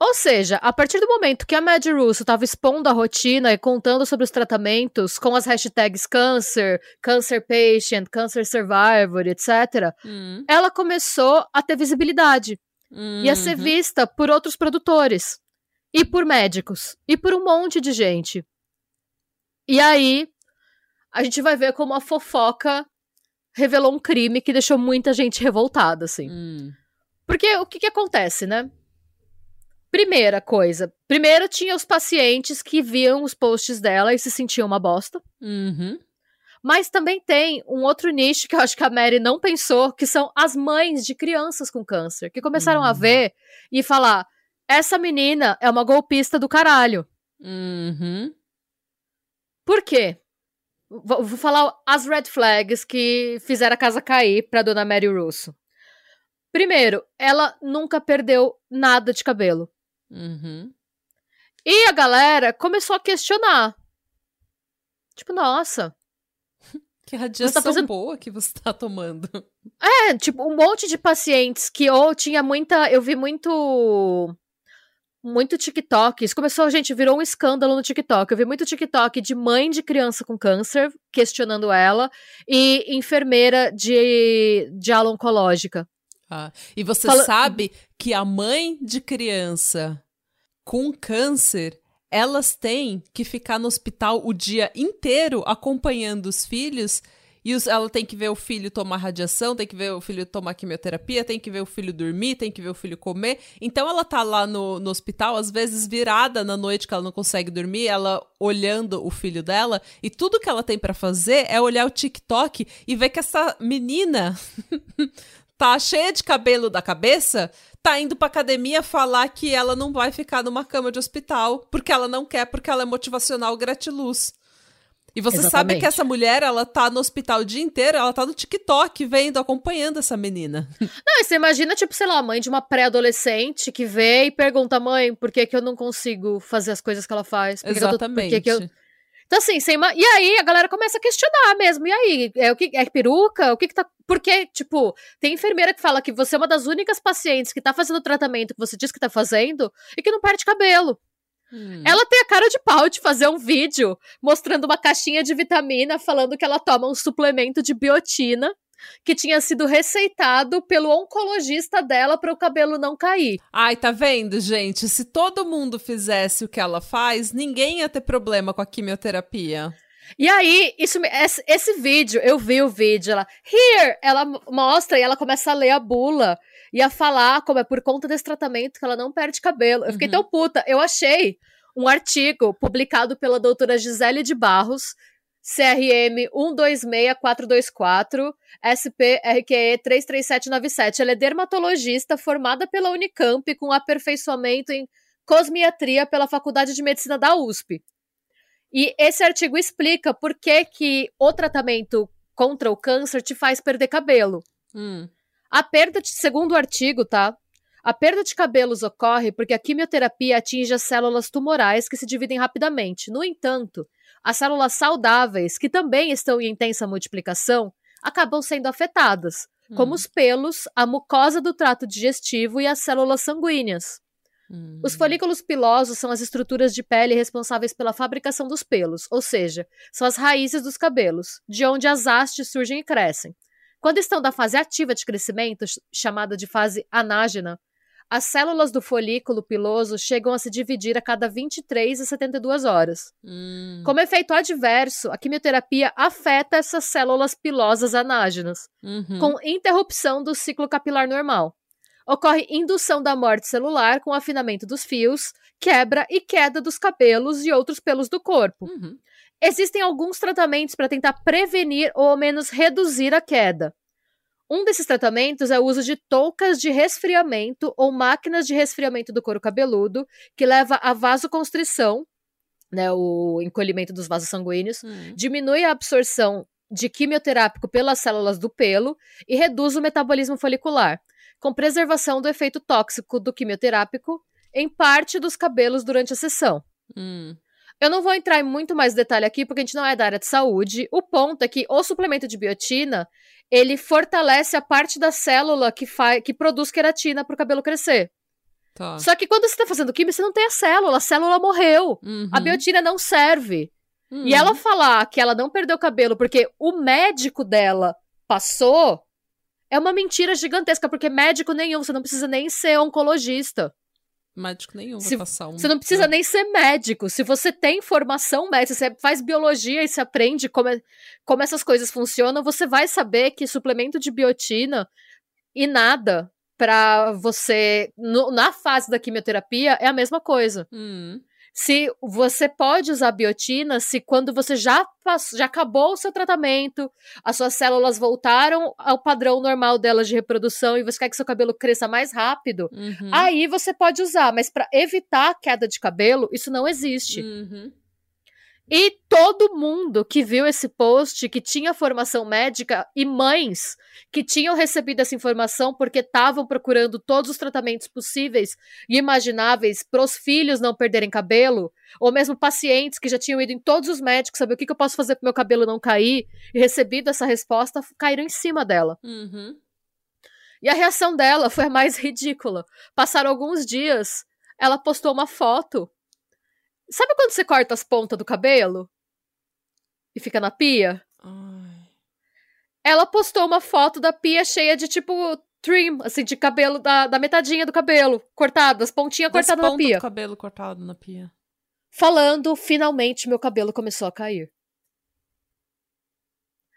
Ou seja, a partir do momento que a Mad Russo estava expondo a rotina e contando sobre os tratamentos com as hashtags cancer, cancer patient, cancer survivor, etc., hum. ela começou a ter visibilidade uhum. e a ser vista por outros produtores e por médicos e por um monte de gente. E aí a gente vai ver como a fofoca revelou um crime que deixou muita gente revoltada, assim. Hum. Porque o que, que acontece, né? Primeira coisa. Primeiro tinha os pacientes que viam os posts dela e se sentiam uma bosta. Uhum. Mas também tem um outro nicho que eu acho que a Mary não pensou, que são as mães de crianças com câncer, que começaram uhum. a ver e falar: essa menina é uma golpista do caralho. Uhum. Por quê? Vou, vou falar as red flags que fizeram a casa cair pra dona Mary Russo. Primeiro, ela nunca perdeu nada de cabelo. Uhum. E a galera começou a questionar. Tipo, nossa. Que radiação tá fazendo... boa que você tá tomando. É, tipo, um monte de pacientes que ou tinha muita. Eu vi muito. Muito TikTok. Isso começou, gente, virou um escândalo no TikTok. Eu vi muito TikTok de mãe de criança com câncer questionando ela e enfermeira de, de ala oncológica. Ah, e você Fala... sabe que a mãe de criança com câncer, elas têm que ficar no hospital o dia inteiro acompanhando os filhos E os, ela tem que ver o filho tomar radiação, tem que ver o filho tomar quimioterapia, tem que ver o filho dormir, tem que ver o filho comer. Então ela tá lá no, no hospital, às vezes virada na noite que ela não consegue dormir, ela olhando o filho dela, e tudo que ela tem para fazer é olhar o TikTok e ver que essa menina tá cheia de cabelo da cabeça, tá indo pra academia falar que ela não vai ficar numa cama de hospital, porque ela não quer, porque ela é motivacional gratiluz. E você Exatamente. sabe que essa mulher, ela tá no hospital o dia inteiro, ela tá no TikTok vendo, acompanhando essa menina. Não, e você imagina, tipo, sei lá, a mãe de uma pré-adolescente que vê e pergunta, mãe, por que, que eu não consigo fazer as coisas que ela faz? Por que que eu tô- por Exatamente. que que eu... Então, assim, ima- e aí a galera começa a questionar mesmo. E aí, é o que é peruca? O que que tá. Porque, tipo, tem enfermeira que fala que você é uma das únicas pacientes que tá fazendo o tratamento que você diz que tá fazendo e que não perde cabelo. Hum. Ela tem a cara de pau de fazer um vídeo mostrando uma caixinha de vitamina falando que ela toma um suplemento de biotina que tinha sido receitado pelo oncologista dela para o cabelo não cair. Ai, tá vendo, gente? Se todo mundo fizesse o que ela faz, ninguém ia ter problema com a quimioterapia. E aí, isso, esse, esse vídeo, eu vi o vídeo, ela, here, ela mostra e ela começa a ler a bula e a falar como é por conta desse tratamento que ela não perde cabelo. Eu fiquei Uhum. tão puta. Eu achei um artigo publicado pela doutora Gisele de Barros, CRM 126424, SPRQE 33797. Ela é dermatologista formada pela Unicamp com aperfeiçoamento em cosmiatria pela Faculdade de Medicina da USP. E esse artigo explica por que, que o tratamento contra o câncer te faz perder cabelo. Hum. A perda, de, segundo o artigo, tá? A perda de cabelos ocorre porque a quimioterapia atinge as células tumorais que se dividem rapidamente. No entanto, as células saudáveis, que também estão em intensa multiplicação, acabam sendo afetadas, como Hum. os pelos, a mucosa do trato digestivo e as células sanguíneas. Hum. Os folículos pilosos são as estruturas de pele responsáveis pela fabricação dos pelos, ou seja, são as raízes dos cabelos, de onde as hastes surgem e crescem. Quando estão na fase ativa de crescimento, ch- chamada de fase anágena, as células do folículo piloso chegam a se dividir a cada 23 a 72 horas. Hum. Como efeito adverso, a quimioterapia afeta essas células pilosas anágenas Uhum. com interrupção do ciclo capilar normal. Ocorre indução da morte celular com afinamento dos fios, quebra e queda dos cabelos e outros pelos do corpo. Uhum. Existem alguns tratamentos para tentar prevenir ou ao menos reduzir a queda. Um desses tratamentos é o uso de toucas de resfriamento ou máquinas de resfriamento do couro cabeludo, que leva à vasoconstrição, né, o encolhimento dos vasos sanguíneos, Hum. diminui a absorção de quimioterápico pelas células do pelo e reduz o metabolismo folicular, com preservação do efeito tóxico do quimioterápico em parte dos cabelos durante a sessão. Hum. Eu não vou entrar em muito mais detalhe aqui, porque a gente não é da área de saúde. O ponto é que o suplemento de biotina, ele fortalece a parte da célula que, fa que produz queratina para o cabelo crescer. Tá. Só que quando você está fazendo quimio, você não tem a célula, a célula morreu. Uhum. A biotina não serve. Uhum. E ela falar que ela não perdeu cabelo porque o médico dela passou é uma mentira gigantesca, porque médico nenhum, você não precisa nem ser oncologista. Médico nenhum Se- vai passar um. Você não precisa nem ser médico. Se você tem formação médica, você faz biologia e se aprende como, é- como essas coisas funcionam, você vai saber que suplemento de biotina e nada pra você no- na fase da quimioterapia é a mesma coisa. Hum. Se você pode usar biotina se quando você já passou, já acabou o seu tratamento, as suas células voltaram ao padrão normal delas de reprodução e você quer que seu cabelo cresça mais rápido, Uhum. aí você pode usar, mas para evitar a queda de cabelo, isso não existe. Uhum. E todo mundo que viu esse post, que tinha formação médica, e mães que tinham recebido essa informação porque estavam procurando todos os tratamentos possíveis e imagináveis para os filhos não perderem cabelo, ou mesmo pacientes que já tinham ido em todos os médicos saber o que, que eu posso fazer para meu cabelo não cair, e recebido essa resposta, caíram em cima dela. Uhum. E a reação dela foi a mais ridícula. Passaram alguns dias, ela postou uma foto. Sabe quando você corta as pontas do cabelo? E fica na pia? Ai. Ela postou uma foto da pia cheia de tipo trim, assim, de cabelo, da, da metadinha do cabelo, cortadas, pontinha Das cortada na pia. do cabelo cortado na pia. Falando, finalmente meu cabelo começou a cair.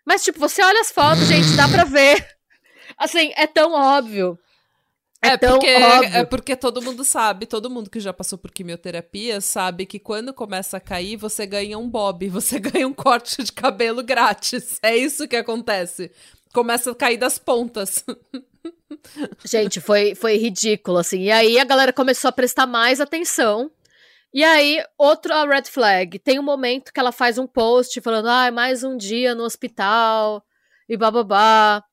Mas, tipo, você olha as fotos, gente, dá pra ver. Assim, é tão óbvio. É, é porque, é porque todo mundo sabe, todo mundo que já passou por quimioterapia sabe que quando começa a cair, você ganha um bob, você ganha um corte de cabelo grátis. É isso que acontece. Começa a cair das pontas. Gente, foi, foi ridículo, assim. E aí a galera começou a prestar mais atenção. E aí, outra red flag. Tem um momento que ela faz um post falando, ah, mais um dia no hospital, e bababá.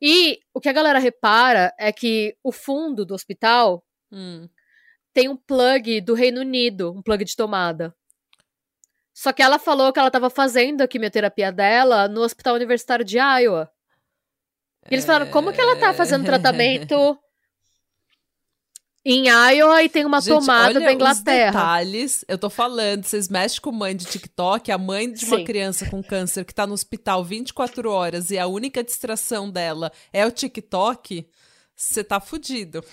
E o que a galera repara é que o fundo do hospital Hum. tem um plug do Reino Unido, um plug de tomada. Só que ela falou que ela estava fazendo a quimioterapia dela no Hospital Universitário de Iowa. E eles falaram, como que ela tá fazendo tratamento em Iowa e tem uma Gente, tomada da Inglaterra? Os detalhes, eu tô falando, vocês mexem com mãe de TikTok, a mãe de uma Sim. criança com câncer que tá no hospital 24 horas e a única distração dela é o TikTok, você tá fudido.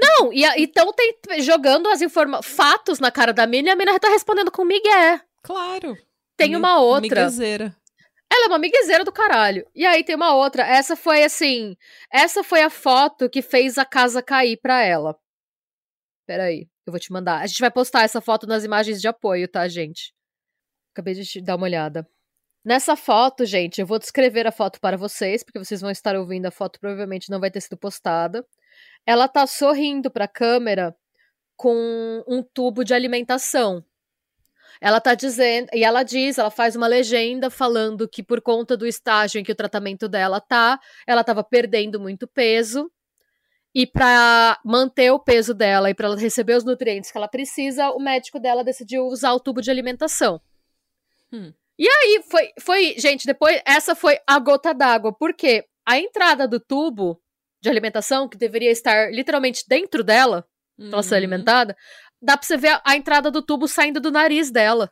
Não, e então tem jogando as informa fatos na cara da mina e a mina tá respondendo com Miguel. Claro. Tem uma outra. Miguezeira. Ela é uma miguezeira do caralho. E aí tem uma outra. Essa foi assim. Essa foi a foto que fez a casa cair pra ela. Peraí, eu vou te mandar. A gente vai postar essa foto nas imagens de apoio, tá, gente? Acabei de dar uma olhada. Nessa foto, gente, eu vou descrever a foto para vocês, porque vocês vão estar ouvindo a foto, provavelmente não vai ter sido postada. Ela tá sorrindo pra câmera com um tubo de alimentação. Ela tá dizendo, e ela diz, ela faz uma legenda falando que por conta do estágio em que o tratamento dela tá, ela tava perdendo muito peso. E pra manter o peso dela e pra ela receber os nutrientes que ela precisa, o médico dela decidiu usar o tubo de alimentação. Hum. E aí foi, foi, gente, depois essa foi a gota d'água, porque a entrada do tubo de alimentação, que deveria estar literalmente dentro dela, pra ela ser Uhum. alimentada, dá pra você ver a, a entrada do tubo saindo do nariz dela.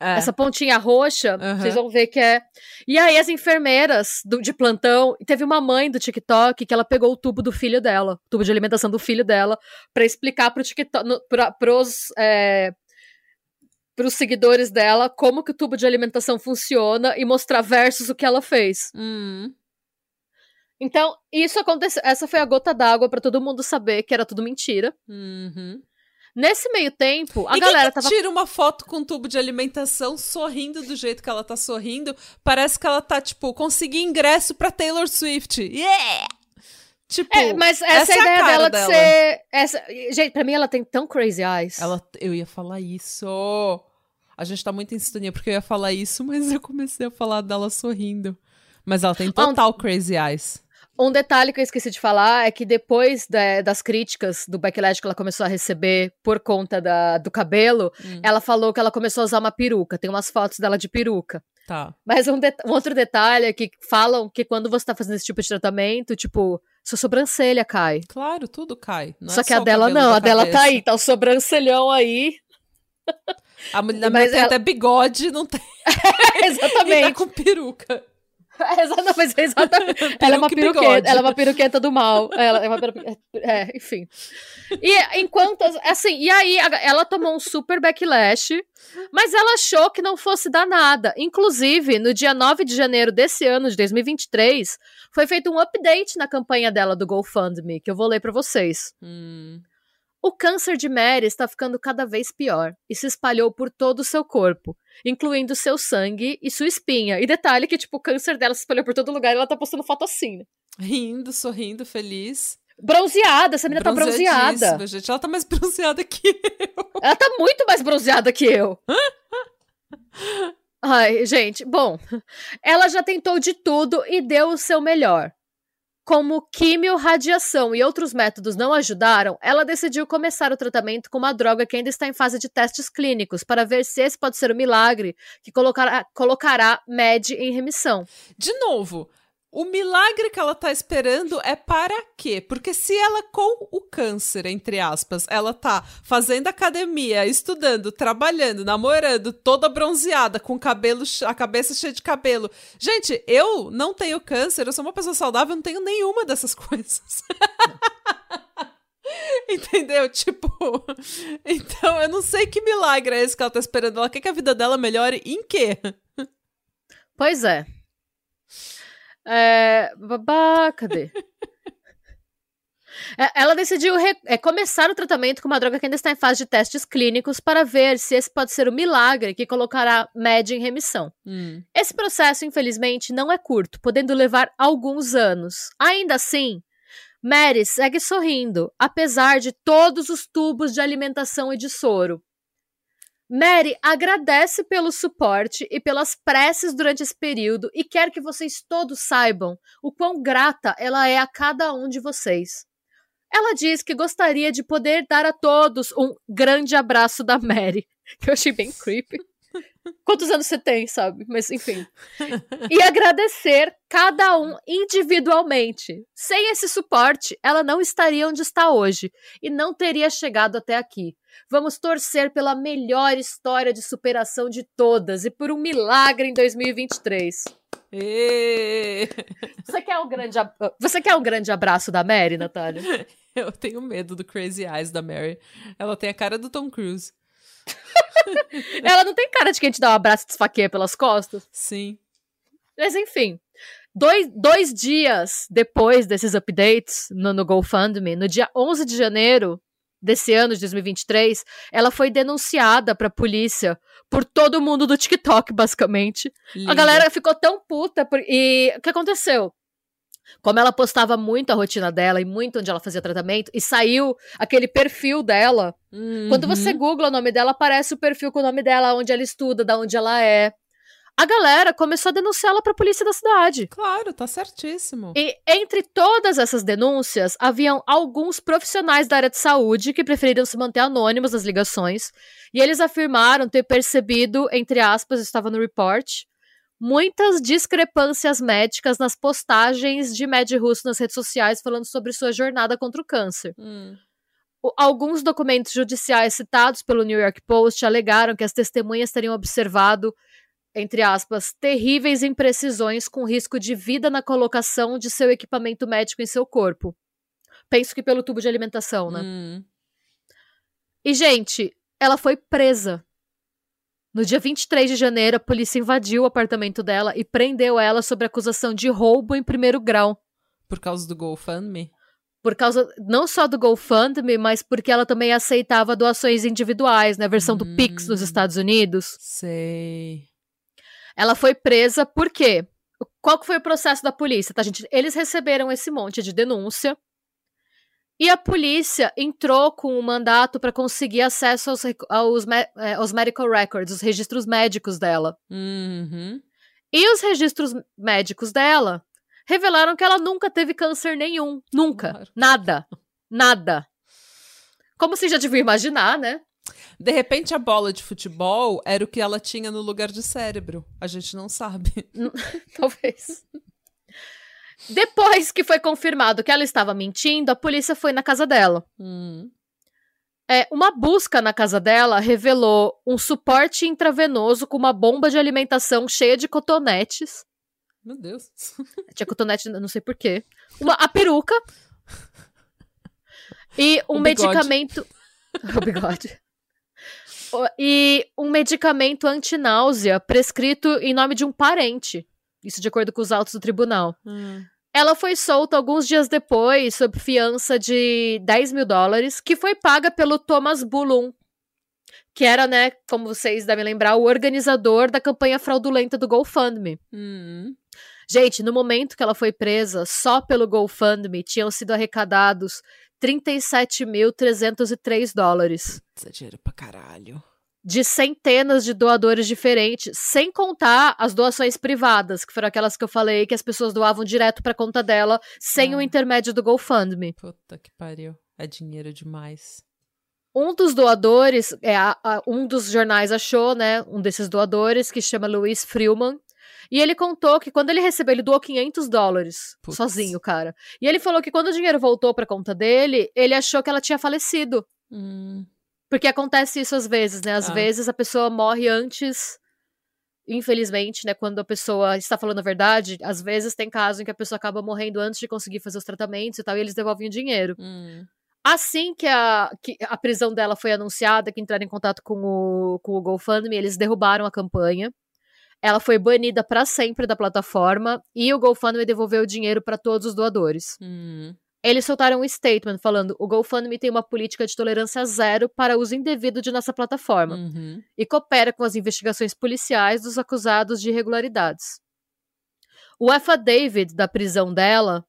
É. Essa pontinha roxa, Aham. vocês vão ver que é. E aí, as enfermeiras do- de plantão. Teve uma mãe do TikTok que ela pegou o tubo do filho dela, o tubo de alimentação do filho dela, pra explicar pro TikTok, no, pra, pros, é, pros seguidores dela como que o tubo de alimentação funciona e mostrar versus o que ela fez. Hum. Então, isso aconteceu. Essa foi a gota d'água pra todo mundo saber que era tudo mentira. Uhum. Nesse meio tempo, a galera tava. tira uma foto com um tubo de alimentação sorrindo do jeito que ela tá sorrindo? Parece que ela tá, tipo, consegui ingresso pra Taylor Swift. Yeah! Tipo, É, mas essa, essa é a é a ideia cara dela de dela. ser. Essa... Gente, pra mim ela tem tão crazy eyes. ela, eu ia falar isso. A gente tá muito em sintonia porque eu ia falar isso, mas eu comecei a falar dela sorrindo. Mas ela tem total crazy eyes. Um detalhe que eu esqueci de falar é que depois da- das críticas do backlash que ela começou a receber por conta da- do cabelo, Hum. ela falou que ela começou a usar uma peruca. Tem umas fotos dela de peruca. Tá. Mas um, det- um outro detalhe é que falam que quando você tá fazendo esse tipo de tratamento, tipo, sua sobrancelha cai. Claro, tudo cai. Não Só é que a o dela não, a dela tá cabeça. aí, tá o sobrancelhão aí. A mulher a Mas tem ela- até bigode, não tem. E tá Exatamente. com peruca. É, exata- mas é exatamente. ela é uma peruqueta. Ela é uma peruqueta do mal. Ela é uma peruqueta. É, enfim. E enquanto. Assim, e aí ela tomou um super backlash, mas ela achou que não fosse dar nada. Inclusive, no dia 9 de janeiro desse ano, de 2023, foi feito um update na campanha dela do GoFundMe, que eu vou ler pra vocês. Hum. O câncer de Mary está ficando cada vez pior e se espalhou por todo o seu corpo, incluindo seu sangue e sua espinha. E detalhe que, tipo, o câncer dela se espalhou por todo lugar e ela tá postando foto assim, né? Rindo, sorrindo, feliz. Bronzeada, essa menina tá bronzeada. Gente. Ela tá mais bronzeada que eu. Ela tá muito mais bronzeada que eu. Ai, gente, bom. Ela já tentou de tudo e deu o seu melhor. Como quimio, radiação e outros métodos não ajudaram, ela decidiu começar o tratamento com uma droga que ainda está em fase de testes clínicos para ver se esse pode ser o milagre que colocará, colocará MED em remissão. De novo, o milagre que ela tá esperando é para quê? Porque se ela, com o câncer, entre aspas, ela tá fazendo academia, estudando, trabalhando, namorando, toda bronzeada, com cabelo, a cabeça cheia de cabelo. Gente, eu não tenho câncer, eu sou uma pessoa saudável, eu não tenho nenhuma dessas coisas. Entendeu? Tipo, então eu não sei que milagre é esse que ela tá esperando. Ela quer que a vida dela melhore em quê? Pois é. É, babá, cadê? É, ela decidiu é, começar o tratamento com uma droga que ainda está em fase de testes clínicos para ver se esse pode ser o milagre que colocará Mad em remissão. Hum. Esse processo, infelizmente, não é curto, podendo levar alguns anos. Ainda assim, Mary segue sorrindo, apesar de todos os tubos de alimentação e de soro. Mary agradece pelo suporte e pelas preces durante esse período e quer que vocês todos saibam o quão grata ela é a cada um de vocês. Ela diz que gostaria de poder dar a todos um grande abraço da Mary, que eu achei bem creepy. Quantos anos você tem, sabe? Mas enfim. E agradecer cada um individualmente. Sem esse suporte, ela não estaria onde está hoje e não teria chegado até aqui. Vamos torcer pela melhor história de superação de todas e por um milagre em 2023. E... Você quer um grande, você quer um grande abraço da Mary, Natália? Eu tenho medo do Crazy Eyes da Mary. Ela tem a cara do Tom Cruise. Ela não tem cara de quem te dá um abraço e te esfaqueia pelas costas? Sim. Mas enfim. Dois, dois dias depois desses updates no, no GoFundMe, no dia 11 de janeiro desse ano de 2023, ela foi denunciada pra polícia por todo mundo do TikTok, basicamente. Linda. A galera ficou tão puta. Por... E o que aconteceu? Como ela postava muito a rotina dela e muito onde ela fazia tratamento, e saiu aquele perfil dela. Uhum. Quando você googla o nome dela, aparece o perfil com o nome dela, onde ela estuda, da onde ela é. A galera começou a denunciá-la pra polícia da cidade. Claro, tá certíssimo. E entre todas essas denúncias, haviam alguns profissionais da área de saúde que preferiram se manter anônimos nas ligações, e eles afirmaram ter percebido, entre aspas, estava no report, muitas discrepâncias médicas nas postagens de Mad Russo nas redes sociais falando sobre sua jornada contra o câncer. Hum. Alguns documentos judiciais citados pelo New York Post alegaram que as testemunhas teriam observado, entre aspas, terríveis imprecisões com risco de vida na colocação de seu equipamento médico em seu corpo. Penso que pelo tubo de alimentação, né? Hum. E, gente, ela foi presa. No dia 23 de janeiro, a polícia invadiu o apartamento dela e prendeu ela sob acusação de roubo em primeiro grau. Por causa do GoFundMe? Por causa não só do GoFundMe, mas porque ela também aceitava doações individuais, na versão do Pix nos Hum. Estados Unidos. Sei. Ela foi presa por quê? Qual que foi o processo da polícia, tá, gente? Eles receberam esse monte de denúncia e a polícia entrou com um mandato para conseguir acesso aos, aos, eh, aos medical records, os registros médicos dela. Uhum. E os registros médicos dela revelaram que ela nunca teve câncer nenhum. Nunca. Claro. Nada. Nada. Como você já devia imaginar, né? De repente, a bola de futebol era o que ela tinha no lugar de cérebro. A gente não sabe. Talvez. Depois que foi confirmado que ela estava mentindo, a polícia foi na casa dela. Hum. É, uma busca na casa dela revelou um suporte intravenoso com uma bomba de alimentação cheia de cotonetes. Meu Deus. Tinha cotonete, não sei porquê. Uma, a peruca. E um O medicamento. o bigode. E um medicamento antináusea prescrito em nome de um parente. Isso de acordo com os autos do tribunal. Hum. Ela foi solta alguns dias depois, sob fiança de 10 mil dólares, que foi paga pelo Thomas Bulloon, que era, né, como vocês devem lembrar, o organizador da campanha fraudulenta do GoFundMe. Hum. Gente, no momento que ela foi presa, só pelo GoFundMe tinham sido arrecadados 37.303 dólares. Isso é dinheiro pra caralho. De centenas de doadores diferentes, sem contar as doações privadas, que foram aquelas que eu falei que as pessoas doavam direto pra conta dela, sem Ah. o intermédio do GoFundMe. Puta que pariu. É dinheiro demais. Um dos doadores, é, a- a- um dos jornais achou, né, um desses doadores, que chama Luiz Freeman, e ele contou que quando ele recebeu, ele doou 500 dólares, Putz. sozinho, cara. E ele falou que quando o dinheiro voltou pra conta dele, ele achou que ela tinha falecido. Hum. Porque acontece isso às vezes, né? Às Ah. vezes a pessoa morre antes. Infelizmente, né? Quando a pessoa está falando a verdade, às vezes tem caso em que a pessoa acaba morrendo antes de conseguir fazer os tratamentos e tal, e eles devolvem o dinheiro. Hum. Assim que a, que a prisão dela foi anunciada, que entraram em contato com o, com o GoFundMe, eles derrubaram a campanha. ela foi banida para sempre da plataforma e o GoFundMe devolveu o dinheiro para todos os doadores. Hum. Eles soltaram um statement falando: o GoFundMe tem uma política de tolerância zero para uso indevido de nossa plataforma Uhum. e coopera com as investigações policiais dos acusados de irregularidades. O affidavit da prisão dela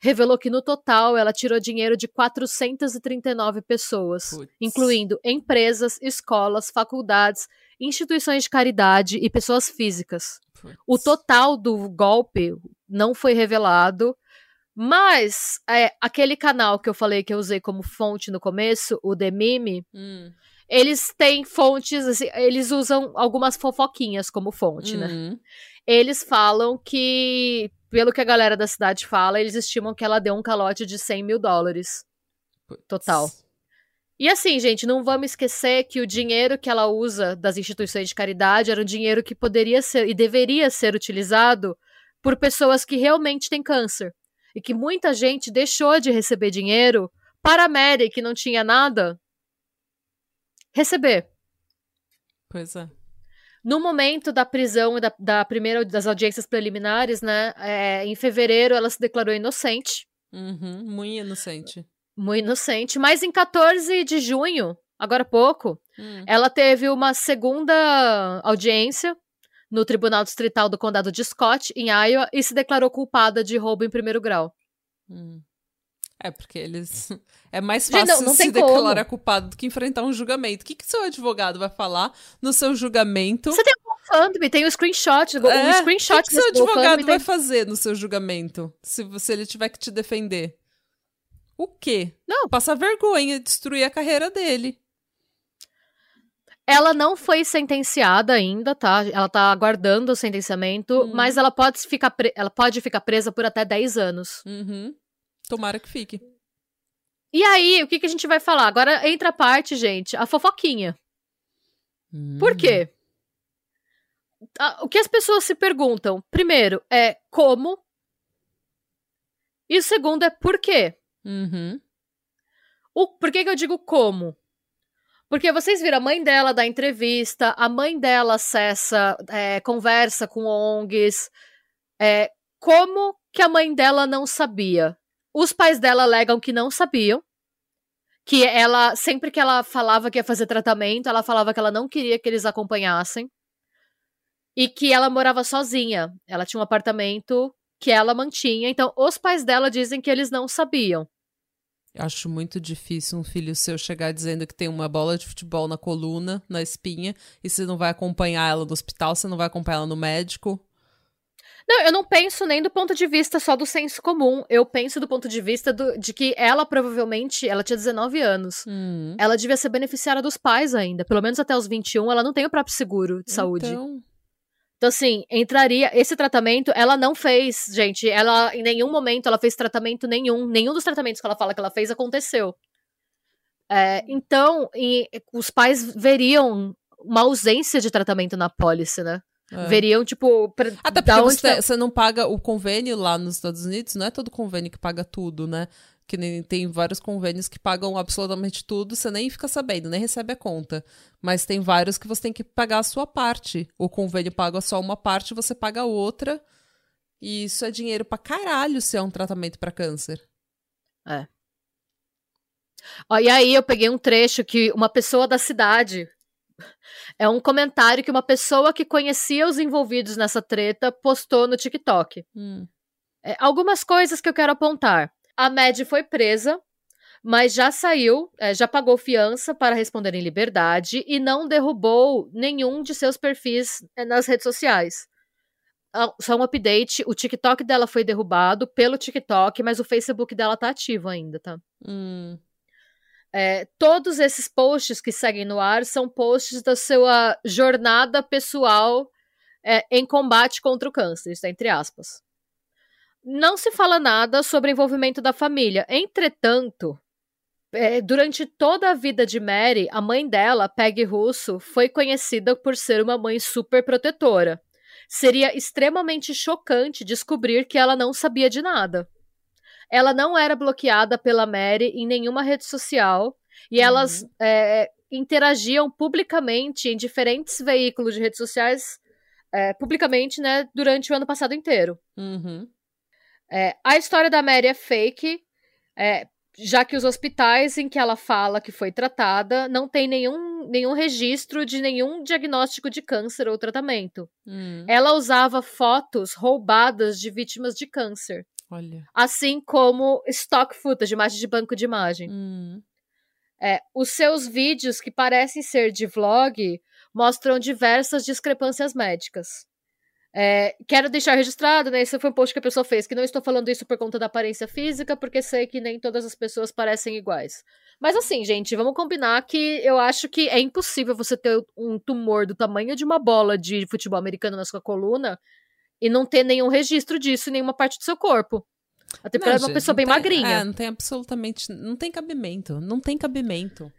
revelou que no total ela tirou dinheiro de 439 pessoas, Putz. incluindo empresas, escolas, faculdades, instituições de caridade e pessoas físicas. Putz. O total do golpe não foi revelado, mas é, aquele canal que eu falei que eu usei como fonte no começo, o The Mime, Hum. eles têm fontes, assim, eles usam algumas fofoquinhas como fonte, né? Uhum. Eles falam que, pelo que a galera da cidade fala, eles estimam que ela deu um calote de 100 mil dólares. Total. E assim, gente, não vamos esquecer que o dinheiro que ela usa das instituições de caridade era um dinheiro que poderia ser e deveria ser utilizado por pessoas que realmente têm câncer. E que muita gente deixou de receber dinheiro para a Mary, que não tinha nada, receber. Pois é. No momento da prisão e da, da primeira das audiências preliminares, né, é, em fevereiro ela se declarou inocente, Uhum. Muito inocente. muito inocente, mas em 14 de junho, agora há pouco, Hum. ela teve uma segunda audiência no Tribunal Distrital do Condado de Scott, em Iowa, e se declarou culpada de roubo em primeiro grau. Hum. É, porque eles. É mais Gente, fácil não- não se tem como. declarar culpado do que enfrentar um julgamento. O que, que seu advogado vai falar no seu julgamento? Você tem o GoFundMe, tem o screenshot, o É, screenshot o que, que seu advogado vai tem- fazer no seu julgamento? Se, você, ele tiver que te defender? O quê? Não. Passar vergonha, destruir a carreira dele. Ela não foi sentenciada ainda, tá? Ela tá aguardando o sentenciamento, Hum. mas ela pode, ficar pre- ela pode ficar presa por até 10 anos. Uhum. Tomara que fique. E aí, o que, que a gente vai falar? Agora entra a parte, gente, a fofoquinha. Por Hum. quê? Ah, O que as pessoas se perguntam, primeiro, é como? E o segundo é por quê? Uhum. O, por que, que eu digo como? Porque vocês viram, a mãe dela dá entrevista, a mãe dela acessa, é, conversa com ONGs. É, como que a mãe dela não sabia? Os pais dela alegam que não sabiam. Que ela, sempre que ela falava que ia fazer tratamento, ela falava que ela não queria que eles acompanhassem. E que ela morava sozinha. Ela tinha um apartamento que ela mantinha. Então, os pais dela dizem que eles não sabiam. Acho muito difícil um filho seu chegar dizendo que tem uma bola de futebol na coluna, na espinha, e você não vai acompanhar ela no hospital, você não vai acompanhar ela no médico. Não, eu não penso nem do ponto de vista só do senso comum. Eu penso do ponto de vista do- de que ela provavelmente, ela tinha 19 anos. Hum. Ela devia ser beneficiária dos pais ainda. Pelo menos até os 21, ela não tem o próprio seguro de saúde. Então, Então, assim, entraria. Esse tratamento, ela não fez, gente. Ela, em nenhum momento, ela fez tratamento nenhum. Nenhum dos tratamentos que ela fala que ela fez aconteceu. É, então, e- os pais veriam uma ausência de tratamento na pólice, né? É. Veriam, tipo. Pra, Até porque você, tá- você não paga o convênio lá nos Estados Unidos, não é todo convênio que paga tudo, né? Que nem tem vários convênios que pagam absolutamente tudo, você nem fica sabendo, nem recebe a conta. Mas tem vários que você tem que pagar a sua parte. O convênio paga só uma parte, você paga a outra. E isso é dinheiro pra caralho se é um tratamento pra câncer. Ó, e aí eu peguei um trecho que uma pessoa da cidade. É um comentário que uma pessoa que conhecia os envolvidos nessa treta postou no TikTok. Hum. É, algumas coisas que eu quero apontar. A Mad foi presa, mas já saiu, é, já pagou fiança para responder em liberdade e não derrubou nenhum de seus perfis é, nas redes sociais. Ah, Só um update: o TikTok dela foi derrubado pelo TikTok, mas o Facebook dela tá ativo ainda, tá? Hum. É, todos esses posts que seguem no ar são posts da sua jornada pessoal é, em combate contra o câncer, está entre aspas. Não se fala nada sobre o envolvimento da família. Entretanto, é, durante toda a vida de Mary, a mãe dela, Peggy Russo, foi conhecida por ser uma mãe super protetora. Seria extremamente chocante descobrir que ela não sabia de nada ela não era bloqueada pela Mary em nenhuma rede social e elas é, interagiam publicamente em diferentes veículos de redes sociais é, publicamente, né, durante o ano passado inteiro. Uhum. É, a história da Mary é fake, é, já que os hospitais em que ela fala que foi tratada não tem nenhum, nenhum registro de nenhum diagnóstico de câncer ou tratamento. Hum. Ela usava fotos roubadas de vítimas de câncer, Olha. assim como stock footage, imagem de banco de imagem. Hum. É, os seus vídeos, que parecem ser de vlog, mostram diversas discrepâncias médicas. É, quero deixar registrado, né? Esse foi um post que a pessoa fez, que não estou falando isso por conta da aparência física, porque sei que nem todas as pessoas parecem iguais. Mas assim, gente, vamos combinar que eu acho que é impossível você ter um tumor do tamanho de uma bola de futebol americano na sua coluna e não ter nenhum registro disso em nenhuma parte do seu corpo. Até porque ela é uma pessoa bem tem- magrinha. É, não tem absolutamente. Não tem cabimento. Não tem cabimento.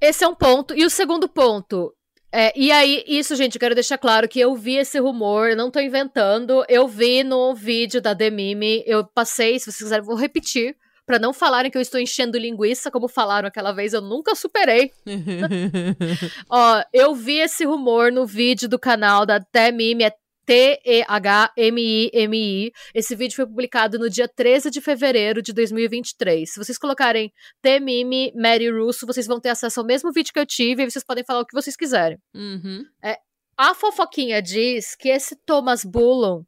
Esse é um ponto. E o segundo ponto. É, e aí, isso, gente, eu quero deixar claro que eu vi esse rumor, não tô inventando. Eu vi no vídeo da Demime, eu passei, se vocês quiserem, vou repetir. Pra não falarem que eu estou enchendo linguiça, como falaram aquela vez, eu nunca superei. Ó, eu vi esse rumor no vídeo do canal da Temime, é T-E-H-M-I-M-I. Esse vídeo foi publicado no dia 13 de fevereiro de 2023. Se vocês colocarem Temime Mary Russo, vocês vão ter acesso ao mesmo vídeo que eu tive e vocês podem falar o que vocês quiserem. Uhum. A fofoquinha diz que esse Thomas Bullock